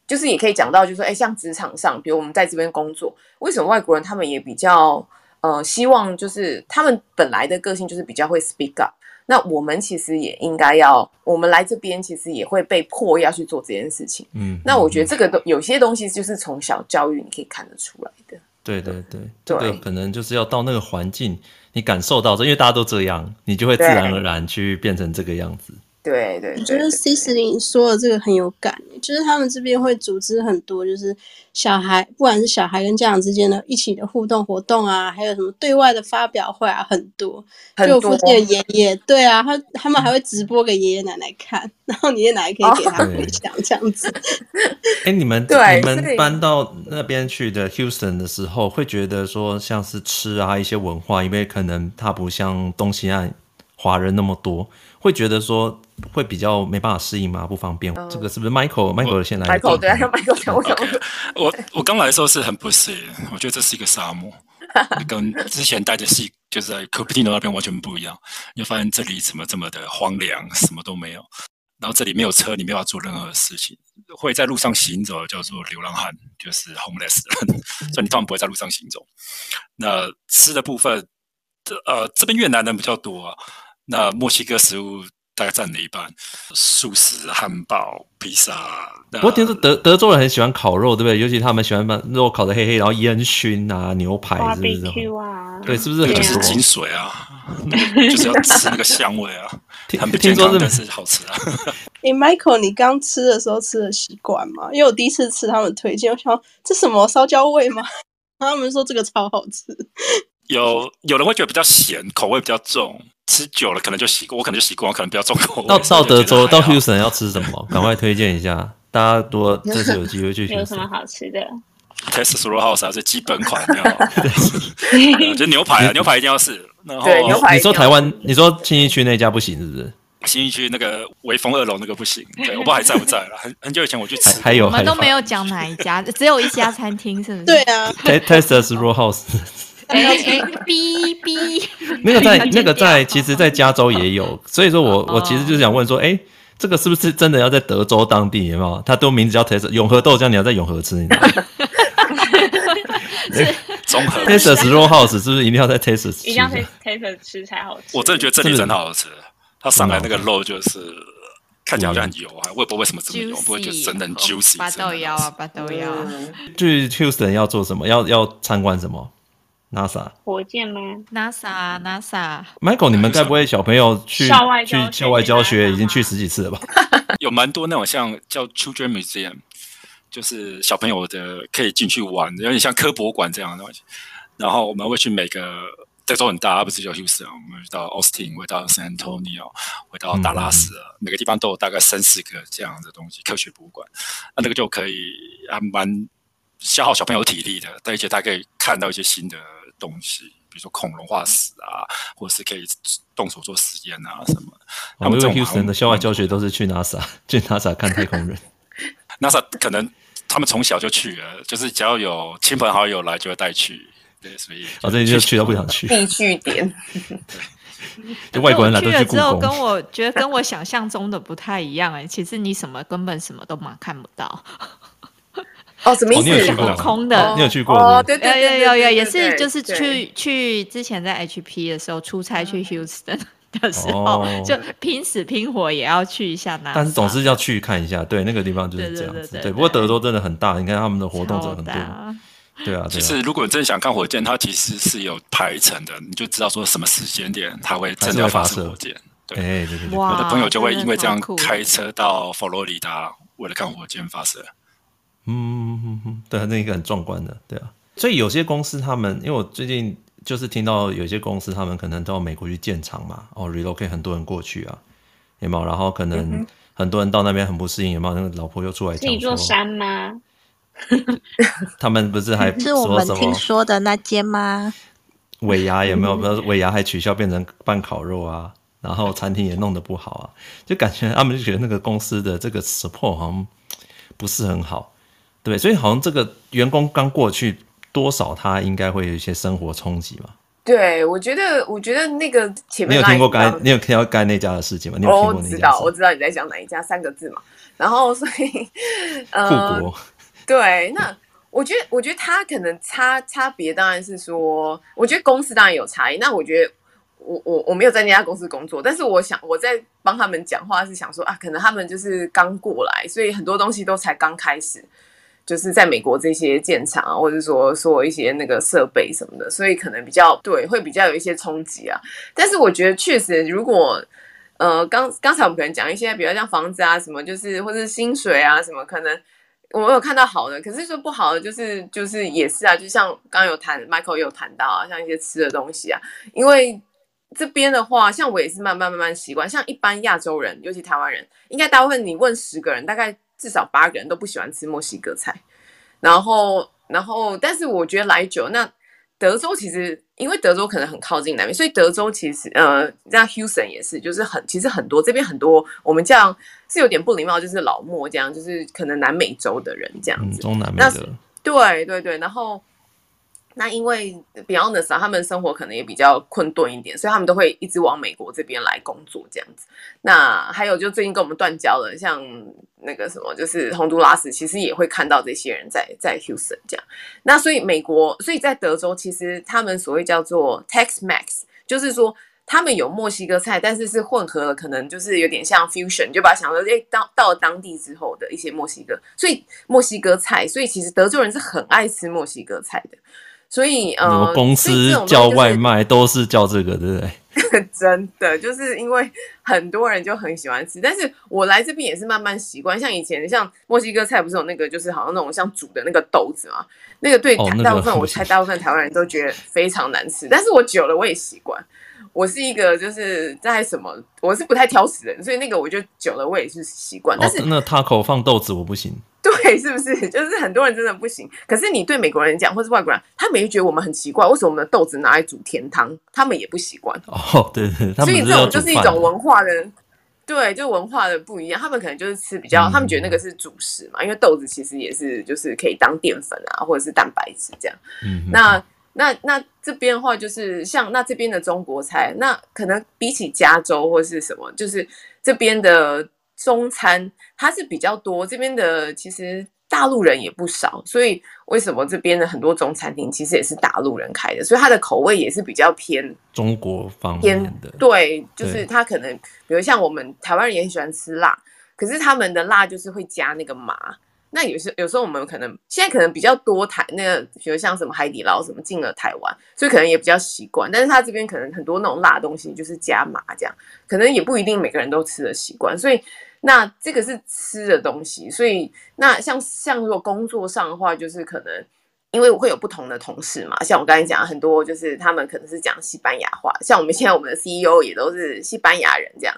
就是也可以讲到，就是说，哎，像职场上，比如我们在这边工作，为什么外国人他们也比较，呃，希望就是他们本来的个性就是比较会 speak up。那我们其实也应该要，我们来这边其实也会被迫要去做这件事情。嗯，那我觉得这个都有些东西就是从小教育你可以看得出来的。对对。对，这个可能就是要到那个环境，你感受到这，因为大家都这样，你就会自然而然去变成这个样子。对对，我觉得 Cicely 说的这个很有感，就是他们这边会组织很多，就是小孩，不管是小孩跟家长之间的一起的互动活动啊，还有什么对外的发表会啊，很多。就附近的爷爷，对啊，他他们还会直播给爷爷奶奶看，然后爷爷奶奶可以给他分享这样子。哎，你们 对你们搬到那边去的 Houston 的时候，会觉得说像是吃啊一些文化，因为可能它不像东西岸华人那么多。会觉得说会比较没办法适应吗？不方便。嗯、这个是不是 Michael？Michael 先来。Michael 对啊，Michael 讲我.我我刚来的时候是很不适应，我觉得这是一个沙漠，跟之前待的是就是在 Cupertino 那边完全不一样。你发现这里怎么这么的荒凉，什么都没有。然后这里没有车，你没法做任何事情。会在路上行走叫做流浪汉，就是 homeless，所以你当然不会在路上行走。那吃的部分，这呃这边越南人比较多啊。那墨西哥食物大概占了一半，素食、汉堡、披萨。不过听说德德州人很喜欢烤肉，对不对？尤其他们喜欢把肉烤的黑黑，然后烟熏啊，牛排是不是？BBQ 啊，对，是不是？就是精髓啊，就是要吃那个香味啊。很不健康，但是好吃啊。哎，Michael，你刚吃的时候吃的习惯吗？因为我第一次吃他们推荐，我想这什么烧焦味吗？他们说这个超好吃。有有人会觉得比较咸，口味比较重，吃久了可能就习惯，我可能就习惯，可能比较重口味。到到德州到 Houston 要吃什么？赶快推荐一下，大家多这次有机会去。有什么好吃的？Texas Roadhouse 是基本款，对，就牛排啊，牛排一定要试。然后对，牛排。你说台湾，你说新义区那家不行是不是？新义区那个微风二楼那个不行，对，我不知道还在不在了。很很久以前我去吃，还有我们都没有讲哪一家，只有一家餐厅是不是？对啊，Texas Roadhouse。哎哎，B B，那个在那个在，其实，在加州也有。所以说我我其实就是想问说，哎，这个是不是真的要在德州当地？有没有？它都名字叫 Texas 永和豆浆，你要在永和吃，你知道吗？综合 Texas Roadhouse 是不是一定要在 Texas 吃？一定要在 Texas 吃才好吃。我真的觉得这里真的好好吃。它上来那个肉就是看起来好像很油啊，我也不知道为什么这么油，不会觉得真的很 juicy。八豆腰啊，八豆腰。去 Houston 要做什么？要要参观什么？NASA 火箭吗？NASA NASA。Michael，你们该不会小朋友去去校外教学已经去十几次了吧？有蛮多那种像叫 Children Museum，就是小朋友的可以进去玩，有点像科博馆这样的东西。然后我们会去每个。德州很大，不是叫休斯啊。我们到 Austin，，回到 San Antonio，回到达拉斯，嗯、每个地方都有大概三四个这样的东西，科学博物馆。那那个就可以还蛮消耗小朋友体力的，而且他可以看到一些新的东西，比如说恐龙化石啊，或者是可以动手做实验啊什么。他们这种休斯的校外教学都是去 NASA，去 NASA 看太空人。NASA 可能他们从小就去了，就是只要有亲朋好友来，就会带去。对，所以我这里就去到不想去。必去点。就外国人来都去故宫。去了之后，跟我觉得跟我想象中的不太一样哎。其实你什么根本什么都嘛看不到。哦，什么意思？航空的。你有去过？哦，对对对有有有，也是就是去去之前在 HP 的时候出差去 Houston 的时候，就拼死拼活也要去一下那。但是总是要去看一下，对那个地方就是这样子。对，不过德州真的很大，你看他们的活动者很多。对啊，其实如果你真的想看火箭，它其实是有排程的，你就知道说什么时间点它会真的要发射火箭。对，对对对，我的朋友就会因为这样开车到佛罗里达，为了看火箭发射。嗯嗯嗯，对，那个很壮观的，对啊。所以有些公司他们，因为我最近就是听到有些公司他们可能到美国去建厂嘛，哦，relocate 很多人过去啊，有没有？然后可能很多人到那边很不适应，有没有？那个老婆又出来讲说，是一座山吗？他们不是还是我们听说的那间吗？尾牙有没有？尾牙还取消变成办烤肉啊，然后餐厅也弄得不好啊，就感觉他们就觉得那个公司的这个 support 好像不是很好，对，所以好像这个员工刚过去，多少他应该会有一些生活冲击嘛。对，我觉得，我觉得那个前面你有听过该你有听到该那家的事情吗？你有听过那家？我知道，我知道你在讲哪一家，三个字嘛。然后所以 呃。国对，那我觉得，我觉得他可能差差别当然是说，我觉得公司当然有差异。那我觉得我我我没有在那家公司工作，但是我想我在帮他们讲话是想说啊，可能他们就是刚过来，所以很多东西都才刚开始，就是在美国这些建厂啊，或者说说一些那个设备什么的，所以可能比较对，会比较有一些冲击啊。但是我觉得确实，如果呃刚刚才我们可能讲一些比较像房子啊什么，就是或者是薪水啊什么可能。我有看到好的，可是说不好的就是就是也是啊，就像刚刚有谈，Michael 也有谈到啊，像一些吃的东西啊，因为这边的话，像我也是慢慢慢慢习惯，像一般亚洲人，尤其台湾人，应该大部分你问十个人，大概至少八个人都不喜欢吃墨西哥菜，然后然后，但是我觉得来久那。德州其实，因为德州可能很靠近南边，所以德州其实，呃，像 Houston 也是，就是很，其实很多这边很多，我们这样是有点不礼貌，就是老墨这样，就是可能南美洲的人这样子，嗯、中南美的，对对对，然后。那因为 Beyonders 啊，他们生活可能也比较困顿一点，所以他们都会一直往美国这边来工作这样子。那还有就最近跟我们断交了，像那个什么，就是洪都拉斯，其实也会看到这些人在在 Houston 这样。那所以美国，所以在德州，其实他们所谓叫做 Tex-Mex，就是说他们有墨西哥菜，但是是混合了，可能就是有点像 fusion，就把想说，哎，到到了当地之后的一些墨西哥，所以墨西哥菜，所以其实德州人是很爱吃墨西哥菜的。所以，呃，公司叫外卖都是叫这个，对不对？真的，就是因为很多人就很喜欢吃，但是我来这边也是慢慢习惯。像以前，像墨西哥菜不是有那个，就是好像那种像煮的那个豆子嘛，那个对大部分我猜大部分台湾人都觉得非常难吃，但是我久了我也习惯。我是一个就是在什么，我是不太挑食的人，所以那个我就久了我也是习惯。但是、哦、那 taco 放豆子我不行。对，是不是？就是很多人真的不行。可是你对美国人讲，或是外国人，他们也觉得我们很奇怪，为什么我们的豆子拿来煮甜汤，他们也不习惯。哦，对对，所以这种就是一种文化的，对，就文化的不一样。他们可能就是吃比较，嗯、他们觉得那个是主食嘛，因为豆子其实也是就是可以当淀粉啊，或者是蛋白质这样。嗯，那那那这边的话，就是像那这边的中国菜，那可能比起加州或是什么，就是这边的。中餐它是比较多，这边的其实大陆人也不少，所以为什么这边的很多中餐厅其实也是大陆人开的，所以它的口味也是比较偏中国方面的。对，就是它可能比如像我们台湾人也很喜欢吃辣，可是他们的辣就是会加那个麻。那有时有时候我们可能现在可能比较多台那个，比如像什么海底捞什么进了台湾，所以可能也比较习惯。但是他这边可能很多那种辣东西就是加麻这样，可能也不一定每个人都吃得习惯，所以。那这个是吃的东西，所以那像像如果工作上的话，就是可能因为我会有不同的同事嘛，像我刚才讲很多，就是他们可能是讲西班牙话，像我们现在我们的 CEO 也都是西班牙人这样，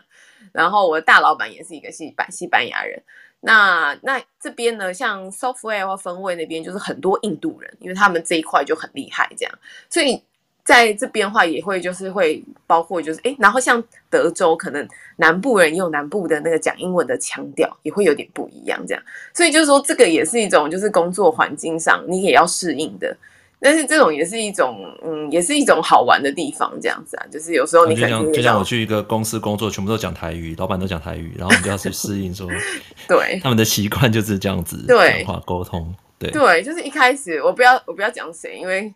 然后我的大老板也是一个西班西班牙人。那那这边呢，像 software 或分位那边就是很多印度人，因为他们这一块就很厉害这样，所以。在这边的话，也会就是会包括就是哎，然后像德州，可能南部人也有南部的那个讲英文的腔调，也会有点不一样这样。所以就是说，这个也是一种就是工作环境上你也要适应的。但是这种也是一种嗯，也是一种好玩的地方这样子啊。就是有时候你就像就像我去一个公司工作，全部都讲台语，老板都讲台语，然后你就要去适应说，对，他们的习惯就是这样子对话沟通。对，对，就是一开始我不要我不要讲谁，因为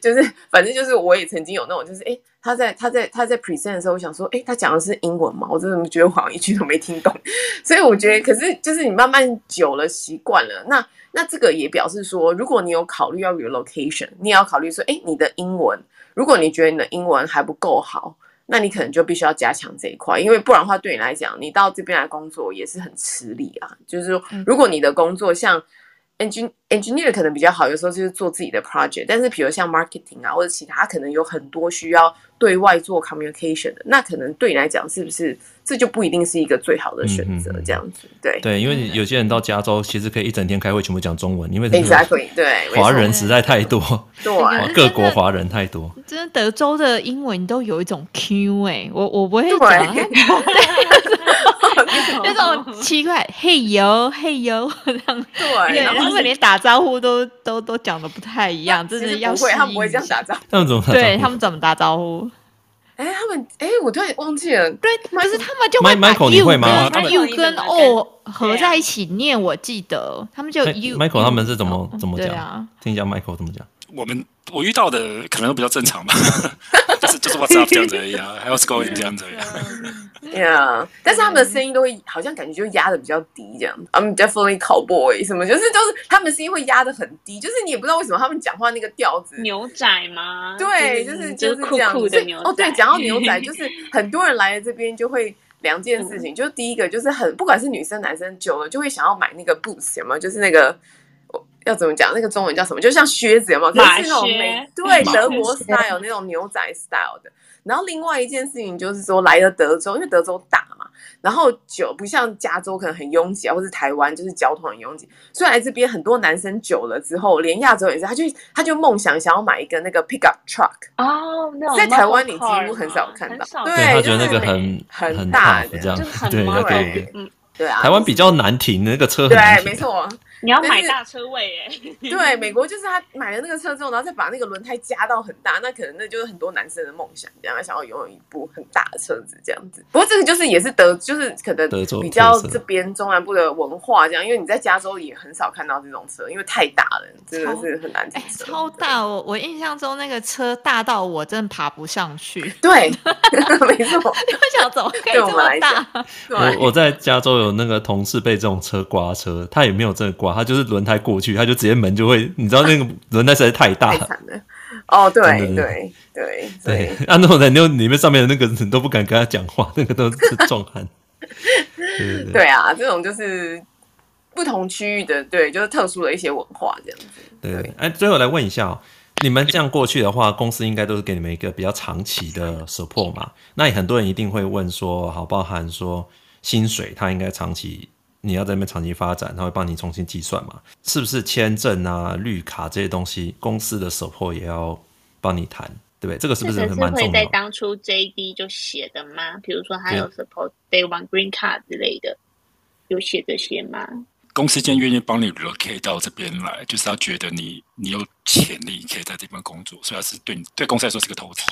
就是反正就是我也曾经有那种就是哎，他在他在他在 present 的时候，我想说哎，他讲的是英文嘛，我真的觉得我好像一句都没听懂。所以我觉得，可是就是你慢慢久了习惯了，那那这个也表示说，如果你有考虑要 relocation，你也要考虑说，哎，你的英文，如果你觉得你的英文还不够好，那你可能就必须要加强这一块，因为不然的话，对你来讲，你到这边来工作也是很吃力啊。就是说，如果你的工作像 Engin engineer 可能比较好，有时候就是做自己的 project，但是比如像 marketing 啊或者其他，可能有很多需要对外做 communication 的，那可能对你来讲是不是这就不一定是一个最好的选择？这样子，对。对，因为有些人到加州其实可以一整天开会，全部讲中文，因为 exactly 对华人实在太多，对。各国华人太多，真的德州的英文都有一种 Q 哎、欸，我我不会讲。对 那种奇怪，嘿呦嘿呦 这样，对，然后他们连打招呼都都都讲的不太一样，真的要不会，他们不会这样打招呼。他们怎么？对他们怎么打招呼？哎，他们哎，我突然忘记了。对，可是他们就会把 you 跟 you 跟 o 合在一起念，我记得他们就 you。Michael 他们是怎么怎么讲？听一下 Michael 怎么讲。我们我遇到的可能都比较正常吧，就是就是 What's up 这样子而已啊，还有 What's going 这样子而已。Yeah，但是他们的声音都会好像感觉就压的比较低这样。I'm definitely cowboy 什么，就是就是他们声音会压的很低，就是你也不知道为什么他们讲话那个调子。牛仔吗？对，就是就是这样子。哦，对，讲到牛仔，就是很多人来了这边就会两件事情，就第一个就是很不管是女生男生久了就会想要买那个 boots 有没有？就是那个。要怎么讲？那个中文叫什么？就像靴子有没有？可是是那种美对德国 style 那种牛仔 style 的。然后另外一件事情就是说，来了德州，因为德州大嘛，然后酒不像加州可能很拥挤啊，或是台湾就是交通很拥挤。所以来这边很多男生久了之后，连亚洲也是，他就他就梦想想要买一个那个 pickup truck 哦，在台湾你几乎很少看到，对，他觉得那个很很大的这样，对对对，嗯，对啊，台湾比较难停那个车，对，没错。你要买大车位哎，对，美国就是他买了那个车之后，然后再把那个轮胎加到很大，那可能那就是很多男生的梦想，这样想要拥有一部很大的车子这样子。不过这个就是也是德，就是可能比较这边中南部的文化这样，因为你在加州也很少看到这种车，因为太大了，真的是很难停车。超大，我我印象中那个车大到我真的爬不上去。对，没错。你会想怎么可以这么大？我我在加州有那个同事被这种车刮车，他也没有真的刮。他就是轮胎过去，他就直接门就会，你知道那个 轮胎实在太大了。哦，对对对 对对，啊，那种人，就里面上面的那个人都不敢跟他讲话，那个都是壮汉。对对对，对啊，这种就是不同区域的，对，就是特殊的一些文化这样子。对对，哎，最后来问一下哦，你们这样过去的话，公司应该都是给你们一个比较长期的 support 嘛？那很多人一定会问说，好，包含说薪水，他应该长期。你要在那边长期发展，他会帮你重新计算嘛？是不是签证啊、绿卡这些东西，公司的 support 也要帮你谈，对不对？这个是不是很蛮重要？会在当初 JD 就写的吗？比如说他有 support Day One Green Card 之类的，有写这些吗？公司既然愿意帮你 relocate 到这边来，就是他觉得你你有潜力可以在这边工作，所以他是对你对公司来说是个投资。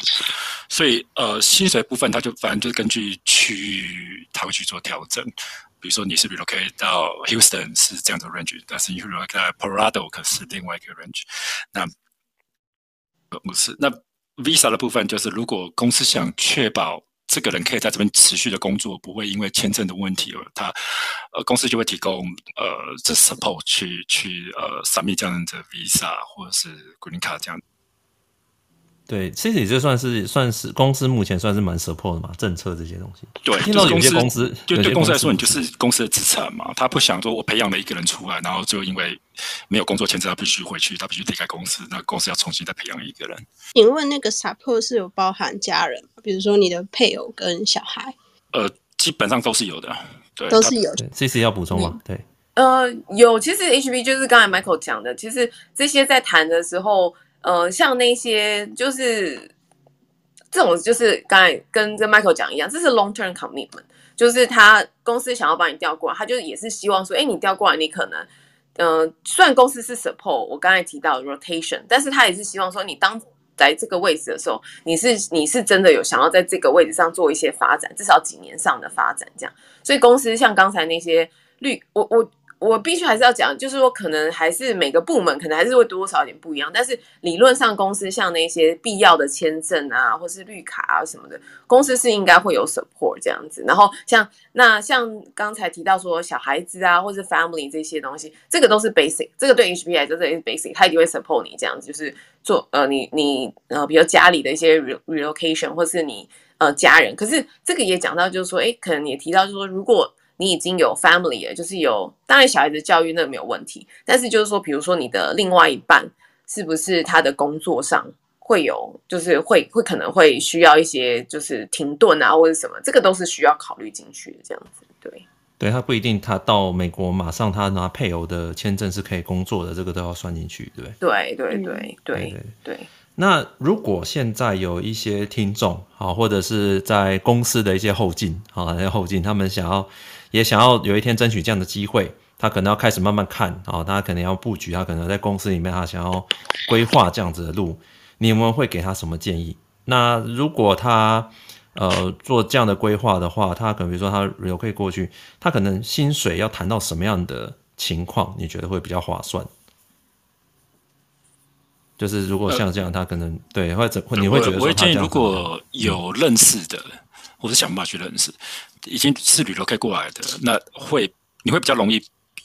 所以呃，薪水部分他就反正就是根据区域他会去做调整。比如说你是 relocate 到 Houston 是这样的 range，但是你 relocate 到 Prado 可是另外一个 range。那不是那 visa 的部分，就是如果公司想确保这个人可以在这边持续的工作，不会因为签证的问题而他呃公司就会提供呃这 support 去去呃 submit 这样的 visa 或者是 green card 这样。对，其实这算是算是公司目前算是蛮 support 的嘛，政策这些东西。对，听到有些公司，就对公司来说，你就是公司的资产嘛。他不想说我培养了一个人出来，然后就因为没有工作签证，他必须回去，他必须离开公司，那公司要重新再培养一个人。请问那个 support 是有包含家人，比如说你的配偶跟小孩？呃，基本上都是有的，对，都是有的。这次要补充吗？嗯、对，呃，有。其实 HB 就是刚才 Michael 讲的，其实这些在谈的时候。呃，像那些就是这种，就是刚才跟跟 Michael 讲一样，这是 long term commitment，就是他公司想要把你调过来，他就也是希望说，哎，你调过来，你可能，嗯、呃，虽然公司是 support 我刚才提到 rotation，但是他也是希望说，你当在这个位置的时候，你是你是真的有想要在这个位置上做一些发展，至少几年上的发展这样，所以公司像刚才那些绿，我我。我必须还是要讲，就是说，可能还是每个部门可能还是会多少少点不一样，但是理论上，公司像那些必要的签证啊，或是绿卡啊什么的，公司是应该会有 support 这样子。然后像那像刚才提到说小孩子啊，或是 family 这些东西，这个都是 basic，这个对 HP 来说这也是 basic，他一定会 support 你这样子，就是做呃你你呃比如家里的一些 relocation 或是你呃家人。可是这个也讲到，就是说，哎，可能也提到，就是说如果。你已经有 family 了，就是有，当然小孩子教育那没有问题，但是就是说，比如说你的另外一半是不是他的工作上会有，就是会会可能会需要一些就是停顿啊或者什么，这个都是需要考虑进去的，这样子，对，对他不一定他到美国马上他拿配偶的签证是可以工作的，这个都要算进去，对，对对对对对对。对那如果现在有一些听众啊，或者是在公司的一些后进啊，那些后进他们想要。也想要有一天争取这样的机会，他可能要开始慢慢看啊，他可能要布局，他可能在公司里面，他想要规划这样子的路，你们会给他什么建议？那如果他呃做这样的规划的话，他可能比如说他 relocate 过去，他可能薪水要谈到什么样的情况，你觉得会比较划算？就是如果像这样，他可能、对或者你会觉得，我会建议如果有认识的，或者想办法去认识。已经是 relocate 过来的，那会你会比较容易，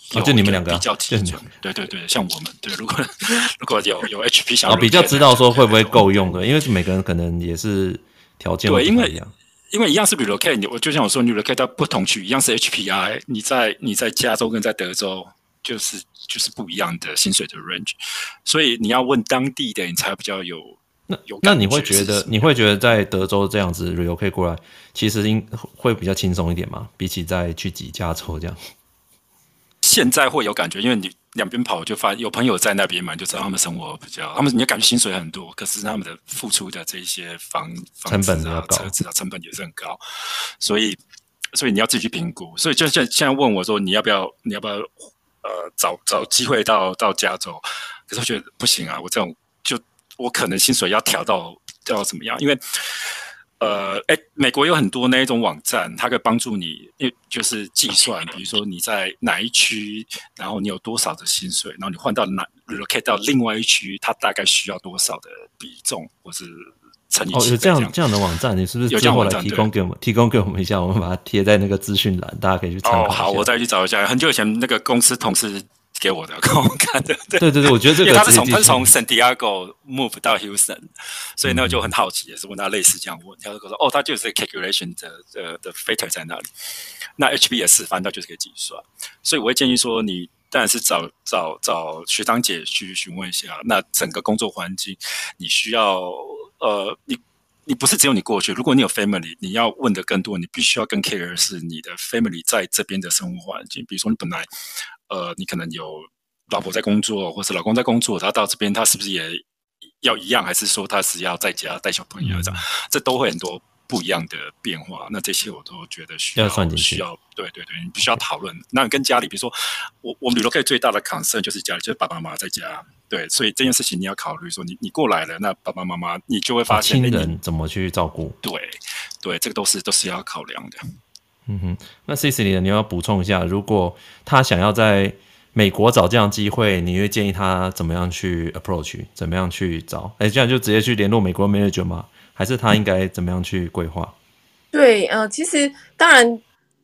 就你们两个比较清楚，对对对，像我们对，如果 如果有有 HP 想要比较知道说会不会够用的，因为每个人可能也是条件不一样，对，因为因为一样是 relocate，我就像我说，你 relocate 到不同区，一样是 HPI，你在你在加州跟在德州就是就是不一样的薪水的 range，所以你要问当地的，你才比较有。那那你会觉得你会觉得在德州这样子 relocate 过来，其实应会比较轻松一点吗？比起在去挤加州这样，现在会有感觉，因为你两边跑就发现有朋友在那边嘛，就知道他们生活比较，他们你感觉薪水很多，可是他们的付出的这些房房子啊、成本高车子啊，成本也是很高，所以所以你要自己去评估。所以就现现在问我说，你要不要你要不要呃找找机会到到加州？可是我觉得不行啊，我这种。我可能薪水要调到要怎么样？因为，呃，哎，美国有很多那一种网站，它可以帮助你，就是计算，比如说你在哪一区，然后你有多少的薪水，然后你换到哪，relocate 到另外一区，它大概需要多少的比重，或是乘以几。哦，有这样这样的网站，你是不是之后来提供给我们？提供给我们一下，我们把它贴在那个资讯栏，大家可以去参考。哦，好，我再去找一下。很久以前那个公司同事。给我的，给我看的。对对对，我觉得这个他是从他是从 San Diego move 到 Houston，所以呢就很好奇，也是问他类似这样问，他就说哦，他就是 calculation 的的的 factor 在那里。那 HB 也是，反正就是可以计算。所以我会建议说，你当然是找找找学长姐去询问一下。那整个工作环境，你需要呃你。你不是只有你过去，如果你有 family，你要问的更多，你必须要更 care 是你的 family 在这边的生活环境。比如说你本来，呃，你可能有老婆在工作，或是老公在工作，他到这边他是不是也要一样，还是说他是要在家带小朋友这样？嗯、这都会很多不一样的变化。那这些我都觉得需要，需要，对对对，你必须要讨论。那跟家里，比如说我我们 relocate 最大的 concern 就是家里，就是爸爸妈妈在家。对，所以这件事情你要考虑说你，你你过来了，那爸爸妈妈你就会发现亲人怎么去照顾？对，对，这个都是都是要考量的。嗯哼，那 c i c i l y？你要补充一下，如果他想要在美国找这样机会，你会建议他怎么样去 approach，怎么样去找？哎，这样就直接去联络美国 manager 吗？还是他应该怎么样去规划？对，呃，其实当然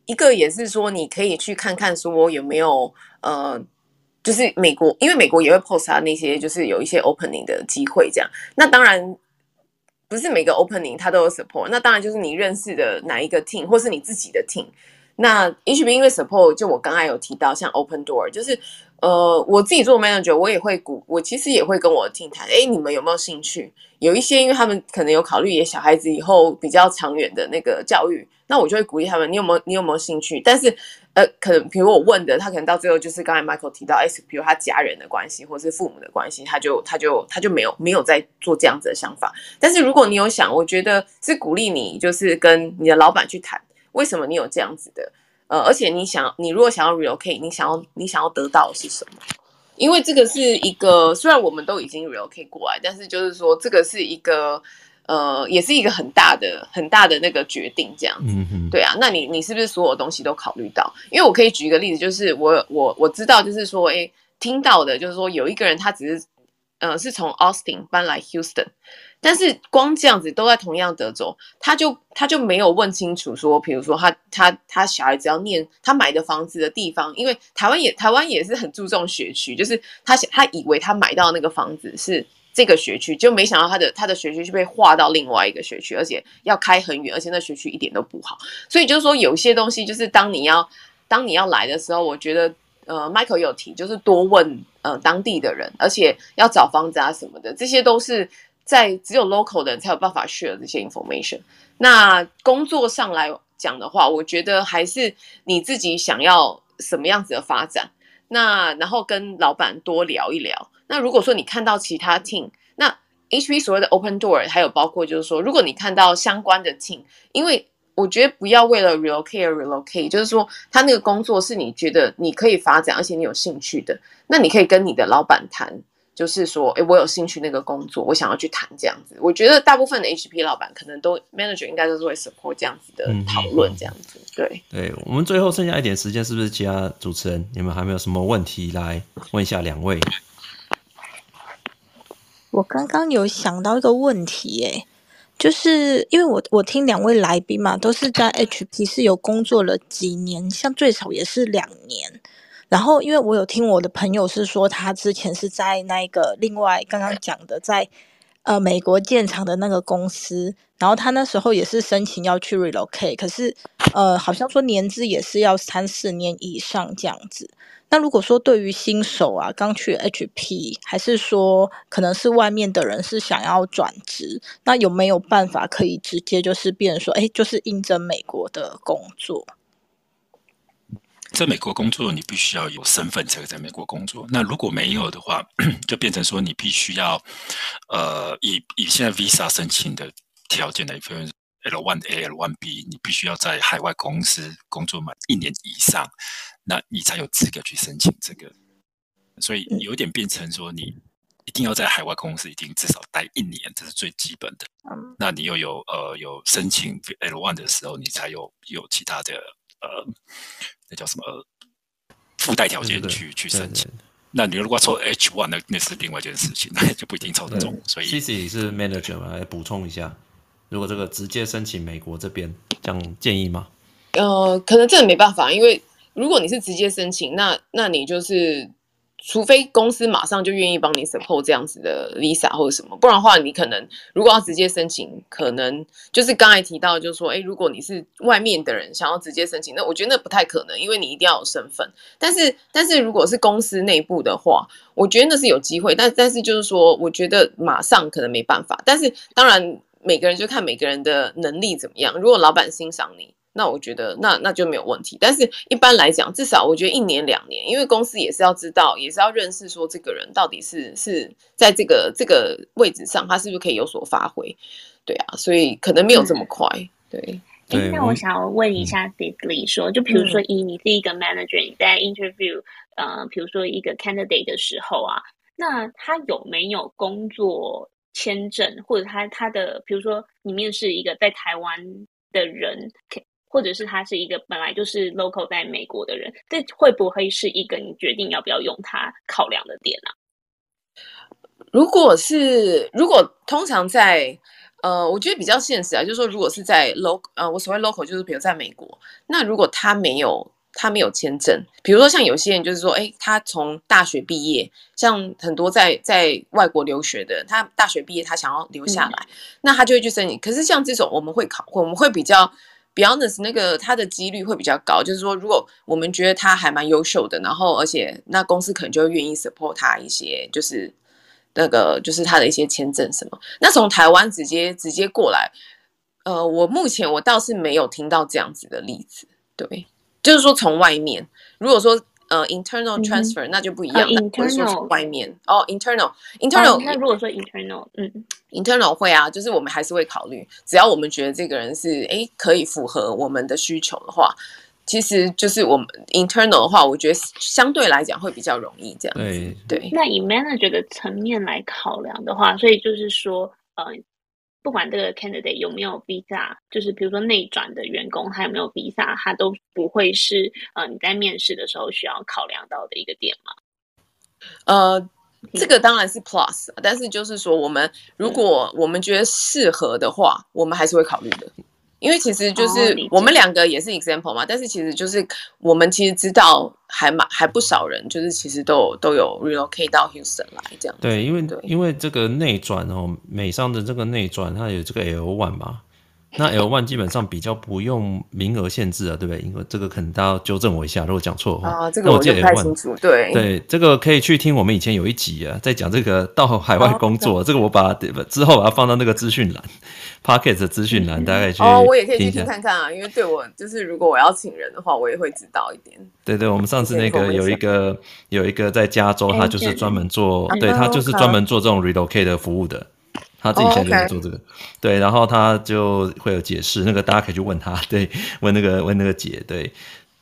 一个也是说，你可以去看看说有没有呃。就是美国，因为美国也会 post 他那些，就是有一些 opening 的机会这样。那当然不是每个 opening 他都有 support。那当然就是你认识的哪一个 team，或是你自己的 team。那 HP 因为 support，就我刚才有提到，像 open door，就是呃，我自己做 manager，我也会鼓，我其实也会跟我 team 谈，哎，你们有没有兴趣？有一些，因为他们可能有考虑，也小孩子以后比较长远的那个教育，那我就会鼓励他们，你有没有，你有没有兴趣？但是。呃，可能比如我问的，他可能到最后就是刚才 Michael 提到，哎，比如他家人的关系，或是父母的关系，他就他就他就没有没有在做这样子的想法。但是如果你有想，我觉得是鼓励你，就是跟你的老板去谈，为什么你有这样子的，呃，而且你想，你如果想要 relocate，你想要你想要得到的是什么？因为这个是一个，虽然我们都已经 relocate 过来，但是就是说这个是一个。呃，也是一个很大的、很大的那个决定，这样子，嗯、对啊。那你你是不是所有东西都考虑到？因为我可以举一个例子，就是我我我知道，就是说，诶，听到的，就是说有一个人他只是，呃，是从 Austin 搬来 Houston，但是光这样子都在同样德州，他就他就没有问清楚说，比如说他他他小孩子要念他买的房子的地方，因为台湾也台湾也是很注重学区，就是他他以为他买到那个房子是。这个学区就没想到他的他的学区是被划到另外一个学区，而且要开很远，而且那学区一点都不好。所以就是说，有些东西就是当你要当你要来的时候，我觉得呃，Michael 有提，就是多问呃当地的人，而且要找房子啊什么的，这些都是在只有 local 的人才有办法 share 这些 information。那工作上来讲的话，我觉得还是你自己想要什么样子的发展，那然后跟老板多聊一聊。那如果说你看到其他 team，那 HP 所谓的 open door 还有包括就是说，如果你看到相关的 team，因为我觉得不要为了 relocate relocate，就是说他那个工作是你觉得你可以发展，而且你有兴趣的，那你可以跟你的老板谈。就是说，哎，我有兴趣那个工作，我想要去谈这样子。我觉得大部分的 HP 老板可能都 manager 应该都是会 support 这样子的讨论，这样子。嗯、对，对我们最后剩下一点时间，是不是其他主持人你们还没有什么问题来问一下两位？我刚刚有想到一个问题，哎，就是因为我我听两位来宾嘛，都是在 HP 是有工作了几年，像最少也是两年。然后，因为我有听我的朋友是说，他之前是在那个另外刚刚讲的在呃美国建厂的那个公司，然后他那时候也是申请要去 relocate，可是呃好像说年资也是要三四年以上这样子。那如果说对于新手啊，刚去 HP，还是说可能是外面的人是想要转职，那有没有办法可以直接就是变成说，哎，就是应征美国的工作？在美国工作，你必须要有身份才可以在美国工作。那如果没有的话，就变成说你必须要，呃，以以现在 Visa 申请的条件来分，L1A、L1B，你必须要在海外公司工作满一年以上，那你才有资格去申请这个。所以有点变成说，你一定要在海外公司一定至少待一年，这是最基本的。那你又有呃有申请 L1 的时候，你才有有其他的呃。那叫什么附带条件去去申请？那你如果抽 H one，那那是另外一件事情，那就不一定抽得中。所以，Cicely 是 manager 嘛，来补充一下，如果这个直接申请美国这边，这样建议吗？呃，可能真的没办法，因为如果你是直接申请，那那你就是除非公司马上就愿意帮你 support 这样子的 visa 或者什么，不然的话，你可能如果要直接申请，可能就是刚才提到，就是说，哎，如果你是外面的人想要直接申请，那我觉得那不太可能，因为你一定要有身份。但是，但是如果是公司内部的话，我觉得那是有机会。但但是就是说，我觉得马上可能没办法。但是当然，每个人就看每个人的能力怎么样。如果老板欣赏你。那我觉得那那就没有问题，但是一般来讲，至少我觉得一年两年，因为公司也是要知道，也是要认识说这个人到底是是在这个这个位置上，他是不是可以有所发挥，对啊，所以可能没有这么快，嗯、对。哎，那我想要问一下 Diddley 说，就比如说以你是一个 manager，你在 interview，呃，比如说一个 candidate 的时候啊，那他有没有工作签证，或者他他的，比如说你面试一个在台湾的人。或者是他是一个本来就是 local 在美国的人，这会不会是一个你决定要不要用他考量的点呢、啊？如果是，如果通常在，呃，我觉得比较现实啊，就是说，如果是在 local，呃，我所谓 local 就是比如在美国，那如果他没有他没有签证，比如说像有些人就是说，哎，他从大学毕业，像很多在在外国留学的，他大学毕业他想要留下来，嗯、那他就会去申请。可是像这种我们会考，我们会比较。Beyond 那个他的几率会比较高，就是说，如果我们觉得他还蛮优秀的，然后而且那公司可能就会愿意 support 他一些，就是那个就是他的一些签证什么。那从台湾直接直接过来，呃，我目前我倒是没有听到这样子的例子，对，就是说从外面，如果说。呃，internal transfer、嗯、那就不一样了。internal 外面哦，internal，internal。那如果说 internal，嗯，internal 会啊，就是我们还是会考虑，只要我们觉得这个人是诶可以符合我们的需求的话，其实就是我们 internal 的话，我觉得相对来讲会比较容易这样子。对对。那以 manager 的层面来考量的话，所以就是说，呃。不管这个 candidate 有没有 visa，就是比如说内转的员工，他有没有 visa，他都不会是呃你在面试的时候需要考量到的一个点吗？呃，这个当然是 plus，但是就是说，我们如果我们觉得适合的话，嗯、我们还是会考虑的。因为其实就是我们两个也是 example 嘛，但是其实就是我们其实知道还蛮还不少人，就是其实都有都有 relocate 到 Houston 来这样。对，因为因为这个内转哦，美商的这个内转，它有这个 L one 嘛。那 L one 基本上比较不用名额限制啊，对不对？因为这个可能大家要纠正我一下，如果讲错的话。啊，这个我记得不太清楚。对对，这个可以去听我们以前有一集啊，在讲这个到海外工作，哦、这个我把之后把它放到那个资讯栏，Podcast 的资讯栏，大概去哦，我也可以去听看看啊，因为对我就是如果我要请人的话，我也会知道一点。对对，我们上次那个有一个有一个在加州，他就是专门做，对他就是专门做这种 relocate 的服务的。他自己现在就在做这个，oh. 对，然后他就会有解释，那个大家可以去问他，对，问那个问那个姐，对。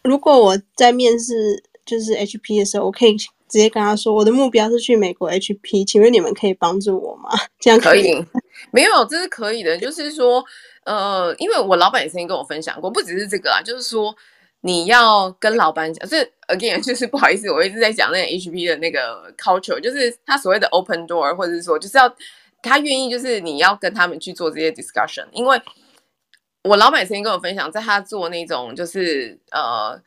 如果我在面试就是 HP 的时候，我可以直接跟他说，我的目标是去美国 HP，请问你们可以帮助我吗？这样可以？可以没有，这是可以的，就是说，呃，因为我老板也曾经跟我分享过，不只是这个啊，就是说你要跟老板讲，这 again 就是不好意思，我一直在讲那个 HP 的那个 culture，就是他所谓的 open door，或者是说就是要。他愿意，就是你要跟他们去做这些 discussion，因为我老板曾经跟我分享，在他做那种就是呃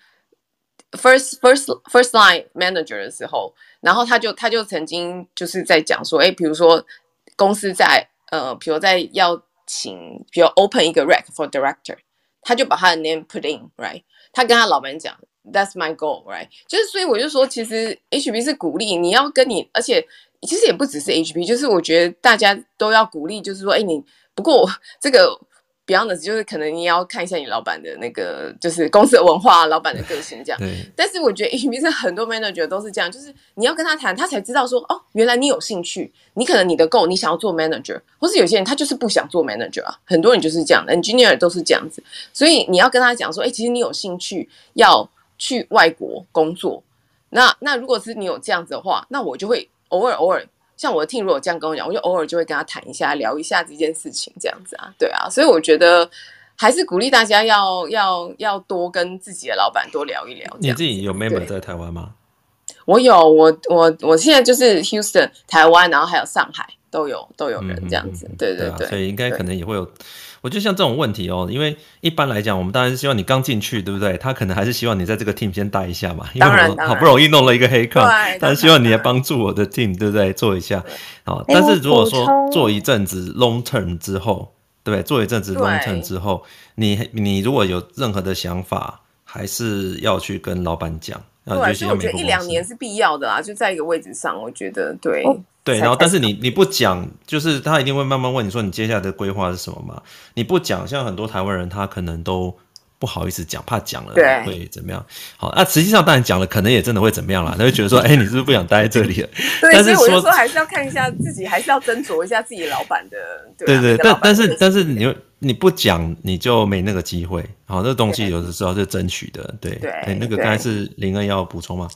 first first first line manager 的时候，然后他就他就曾经就是在讲说，哎，比如说公司在呃，比如在要请，比如 open 一个 rec for director，他就把他的 name put in，right？他跟他老板讲，that's my goal，right？就是所以我就说，其实 HB 是鼓励你要跟你，而且。其实也不只是 HP，就是我觉得大家都要鼓励，就是说，哎，你不过这个 Beyond 就是可能你要看一下你老板的那个，就是公司的文化、老板的个性这样。但是我觉得 HP 是很多 manager 都是这样，就是你要跟他谈，他才知道说，哦，原来你有兴趣，你可能你的 goal 你想要做 manager，或是有些人他就是不想做 manager 啊，很多人就是这样，engineer 都是这样子，所以你要跟他讲说，哎，其实你有兴趣要去外国工作，那那如果是你有这样子的话，那我就会。偶尔偶尔，像我的 team 如果这样跟我讲，我就偶尔就会跟他谈一下，聊一下这件事情，这样子啊，对啊，所以我觉得还是鼓励大家要要要多跟自己的老板多聊一聊。你自己有 member 在台湾吗？我有，我我我现在就是 Houston 台湾，然后还有上海都有都有人这样子，嗯、对对对，所以应该可能也会有。我觉得像这种问题哦，因为一般来讲，我们当然是希望你刚进去，对不对？他可能还是希望你在这个 team 先待一下嘛，因为我好不容易弄了一个黑客，但是希望你来帮助我的 team，对不对？做一下，好。但是如果说做一阵子 long term 之后，对不对？做一阵子 long term 之后，你你如果有任何的想法，还是要去跟老板讲。对，所以我觉得一两年是必要的啊，就在一个位置上，我觉得对。对，然后但是你你不讲，就是他一定会慢慢问你说你接下来的规划是什么嘛？你不讲，像很多台湾人他可能都不好意思讲，怕讲了会怎么样？好，那、啊、实际上当然讲了，可能也真的会怎么样啦？他会觉得说，哎、欸，你是不是不想待在这里了？对，但是所以我就说还是要看一下自己，还是要斟酌一下自己老板的。对、啊、对，对，但但是但是你你不讲，你就没那个机会。好，这个东西有的时候是争取的。对对，对、欸，那个刚才是林恩要补充吗？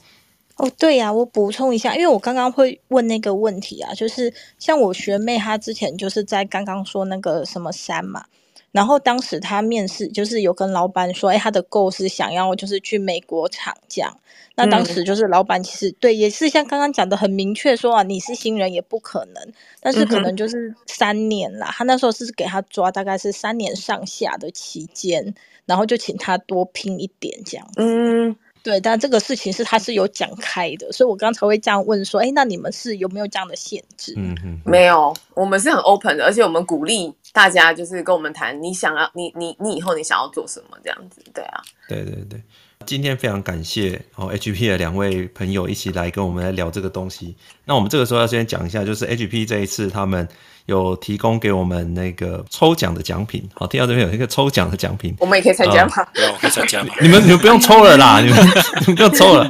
哦，对呀、啊，我补充一下，因为我刚刚会问那个问题啊，就是像我学妹她之前就是在刚刚说那个什么山嘛，然后当时她面试就是有跟老板说，哎，她的 goal 是想要就是去美国厂这样，那当时就是老板其实、嗯、对，也是像刚刚讲的很明确说啊，你是新人也不可能，但是可能就是三年啦，他那时候是给他抓大概是三年上下的期间，然后就请他多拼一点这样，嗯。对，但这个事情是他是有讲开的，所以我刚才会这样问说，哎，那你们是有没有这样的限制？嗯嗯，没有，我们是很 open 的，而且我们鼓励大家就是跟我们谈，你想要，你你你以后你想要做什么这样子，对啊，对对对。今天非常感谢哦，HP 的两位朋友一起来跟我们来聊这个东西。那我们这个时候要先讲一下，就是 HP 这一次他们有提供给我们那个抽奖的奖品。好，听到这边有一个抽奖的奖品，我们也可以参加吗？不用，可以参加吗？你们你们不用抽了啦，你们你们不用抽了。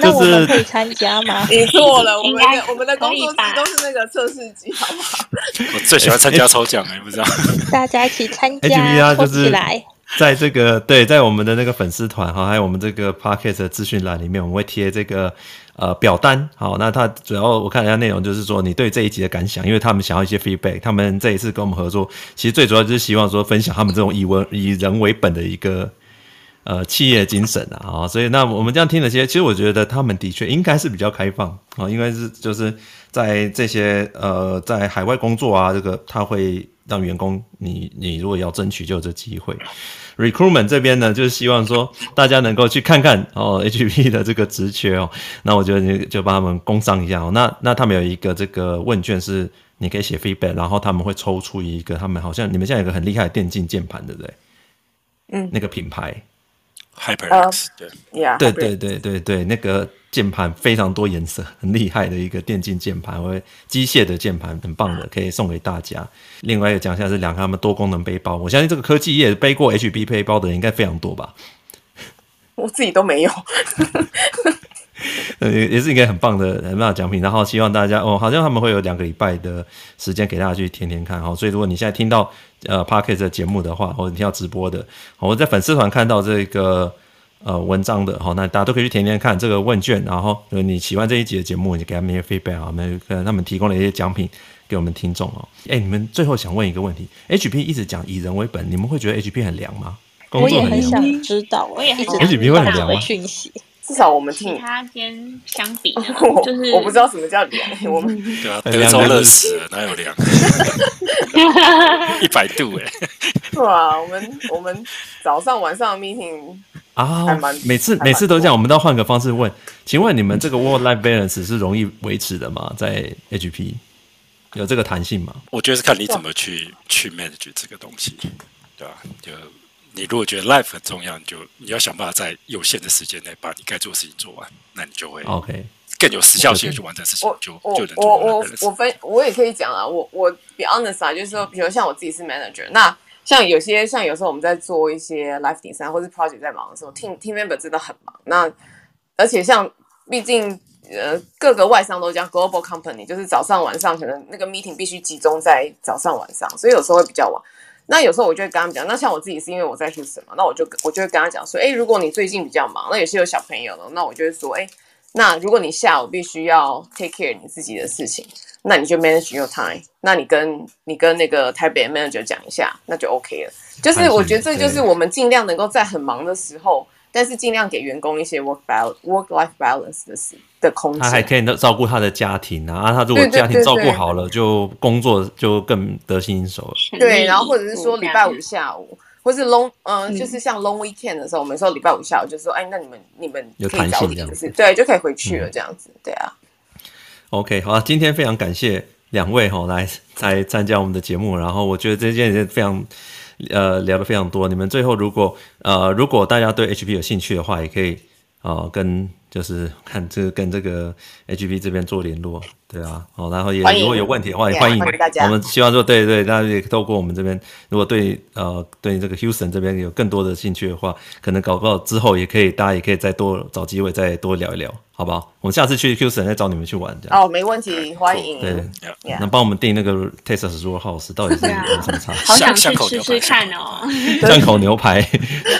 那我们可以参加吗？你错了，我们的我们的工作室都是那个测试机，好不好？我最喜欢参加抽奖了，你不知道？大家一起参加，抽起来。在这个对，在我们的那个粉丝团哈，还有我们这个 podcast 的资讯栏里面，我们会贴这个呃表单。好，那它主要我看一下内容，就是说你对这一集的感想，因为他们想要一些 feedback。他们这一次跟我们合作，其实最主要就是希望说分享他们这种以文以人为本的一个呃企业精神啊。所以那我们这样听了些，其实我觉得他们的确应该是比较开放啊，应该是就是在这些呃在海外工作啊，这个他会。让员工，你你如果要争取，就有这机会。Recruitment 这边呢，就是希望说大家能够去看看哦，HP 的这个职缺哦。那我觉得你就帮他们工商一下哦。那那他们有一个这个问卷是你可以写 feedback，然后他们会抽出一个他们好像你们现在有个很厉害的电竞键盘，对不对？嗯，那个品牌。HyperX，对，yeah, 对对对对对，那个键盘非常多颜色，很厉害的一个电竞键盘，或机械的键盘，很棒的，可以送给大家。另外一个奖项是两个他们多功能背包，我相信这个科技业背过 HP 背包的人应该非常多吧？我自己都没有。呃，也是一个很棒的很棒的奖品，然后希望大家哦，好像他们会有两个礼拜的时间给大家去填填看哈。所以如果你现在听到呃 p a r k e t 的节目的话，或者你听到直播的，我在粉丝团看到这个呃文章的，好，那大家都可以去填填看这个问卷，然后你喜欢这一集的节目，你给他们一些 feedback 啊，我们可能他们提供了一些奖品给我们听众哦。哎，你们最后想问一个问题，HP 一直讲以人为本，你们会觉得 HP 很凉吗？工作很凉吗？我也很想知道，我也很想 HP 会很凉吗？至少我们听其他间相比，就是我不知道什么叫凉。我们对啊，德州热死了，哪有凉？一百度哎！哇，我们我们早上晚上的 meeting 啊，每次每次都这样，我们都要换个方式问，请问你们这个 work-life balance 是容易维持的吗？在 HP 有这个弹性吗？我觉得是看你怎么去去 manage 这个东西，对吧？就。你如果觉得 life 很重要，你就你要想办法在有限的时间内把你该做的事情做完，那你就会 OK 更有时效性的去完成事情。就就能我我我分我也可以讲啊，我我 be honest 啊，就是说，比如像我自己是 manager，那像有些像有时候我们在做一些 life design 或是 project 在忙的时候，team team member 真的很忙。那而且像毕竟呃各个外商都讲 global company，就是早上晚上可能那个 meeting 必须集中在早上晚上，所以有时候会比较晚。那有时候我就会跟他们讲，那像我自己是因为我在 Houston 嘛，那我就我就会跟他讲说，哎，如果你最近比较忙，那也是有小朋友的，那我就会说，哎，那如果你下午必须要 take care 你自己的事情，那你就 manage your time，那你跟你跟那个台北的 manager 讲一下，那就 OK 了。就是我觉得这就是我们尽量能够在很忙的时候，但是尽量给员工一些 work balance work life balance 的的空间。他还可以照顾他的家庭啊，他如果家庭照顾好了，就工作就更得心应手了。对，然后或者是说礼拜五下午，或是 long 嗯、呃，就是像 long weekend 的时候，我们说礼拜五下午就说，哎，那你们你们有弹性这样子，对，就可以回去了这样子，对啊。OK，好，今天非常感谢两位哈来来参加我们的节目，然后我觉得这件事非常。呃，聊的非常多。你们最后如果呃，如果大家对 HP 有兴趣的话，也可以啊、呃，跟就是看这个跟这个 HP 这边做联络，对啊，哦，然后也如果有问题的话，也欢迎大家。我们希望说，对对，大家也透过我们这边，如果对呃对这个 Houston 这边有更多的兴趣的话，可能搞不好之后也可以，大家也可以再多找机会再多聊一聊。好不好？我们下次去 Houston 再找你们去玩，这样哦，没问题，欢迎。对，那帮我们订那个 Texas Roadhouse 到底是有什么差？好想去吃吃看哦。巷口牛排，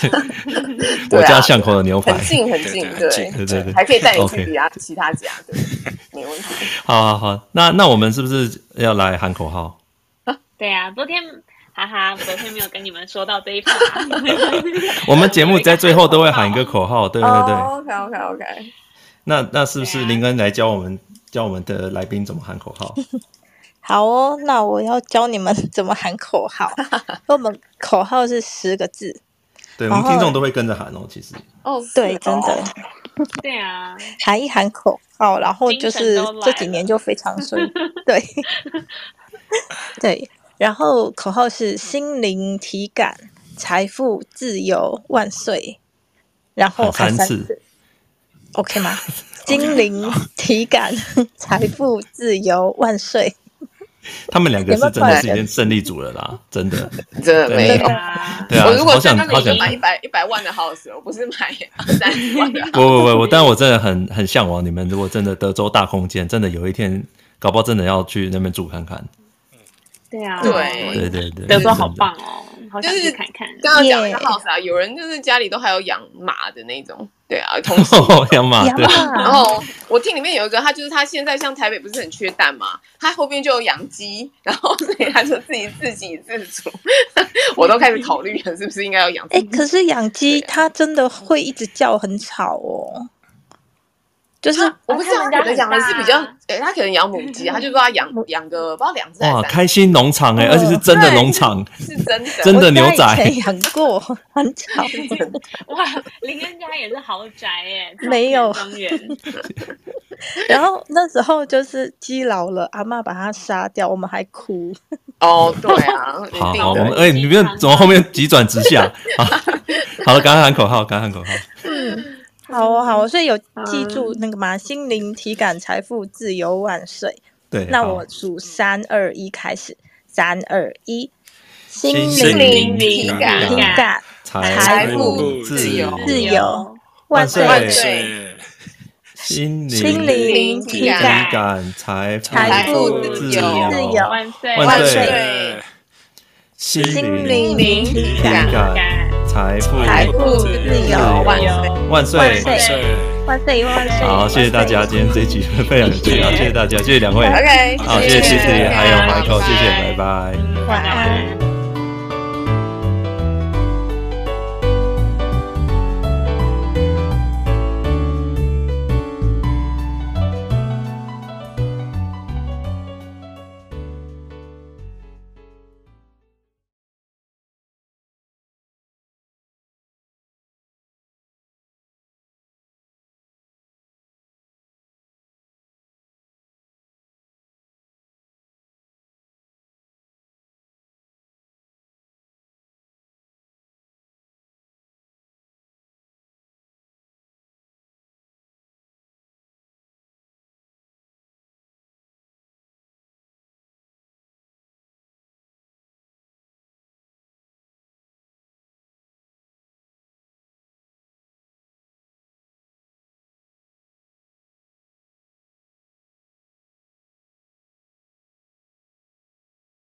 我家巷口的牛排很近很近，对对对对，还可以带你去其他其他家，对，没问题。好好好，那那我们是不是要来喊口号？对啊，昨天哈哈，昨天没有跟你们说到这一趴。我们节目在最后都会喊一个口号，对对对。OK OK OK。那那是不是林恩来教我们、啊、教我们的来宾怎么喊口号？好哦，那我要教你们怎么喊口号。我们口号是十个字，对，我们听众都会跟着喊哦。其实哦，对，真的，对啊，喊一喊口号，然后就是这几年就非常顺。对，对，然后口号是心灵体感财富自由万岁，然后喊三次。OK 吗？心灵体感财富自由万岁！他们两个是真的是已经胜利组了啦，真的，真的没有。对啊，我如果真的好想买一百一百万的 house，我不是买 三十万的。不不不，我但我真的很很向往你们。如果真的德州大空间，真的有一天搞不好真的要去那边住看看。对啊，对对对对，德州好棒哦，好想去看看。刚刚讲的 house 啊，有人就是家里都还有养马的那种。对啊，同时养马，对。然后我听里面有一个，他就是他现在像台北不是很缺蛋嘛，他后边就有养鸡，然后所以他就自己自给自足。我都开始考虑了，是不是应该要养？哎，可是养鸡它真的会一直叫很吵哦。就是我不知道，可能养的是比较，哎，他可能养母鸡，他就说他养养个不知道两只。哇，开心农场哎，而且是真的农场，是真的真的牛仔。养过，很 吵。哇，林恩家也是豪宅哎，没有庄园。然后那时候就是鸡老了，阿嬷把它杀掉，我们还哭。哦，对啊，好，我们哎，你不要怎么后面急转直下？好好了，赶快喊口号，刚喊口号。嗯。好哦，好哦，所以有记住那个嘛？嗯、心灵体感财富自由万岁。对，那我数三二一开始，三二一，心灵体感体感财富自由。自由万岁。万岁。心灵体感财财富自由。自由万岁。万岁。心灵体感。财富，财富自由，万岁，万岁，万岁，万岁，万岁！好，谢谢大家，今天这一集非常有趣，好，谢谢大家，谢谢两位，OK，好，谢谢 Tiffany，还有 Michael，谢谢，拜拜，晚安。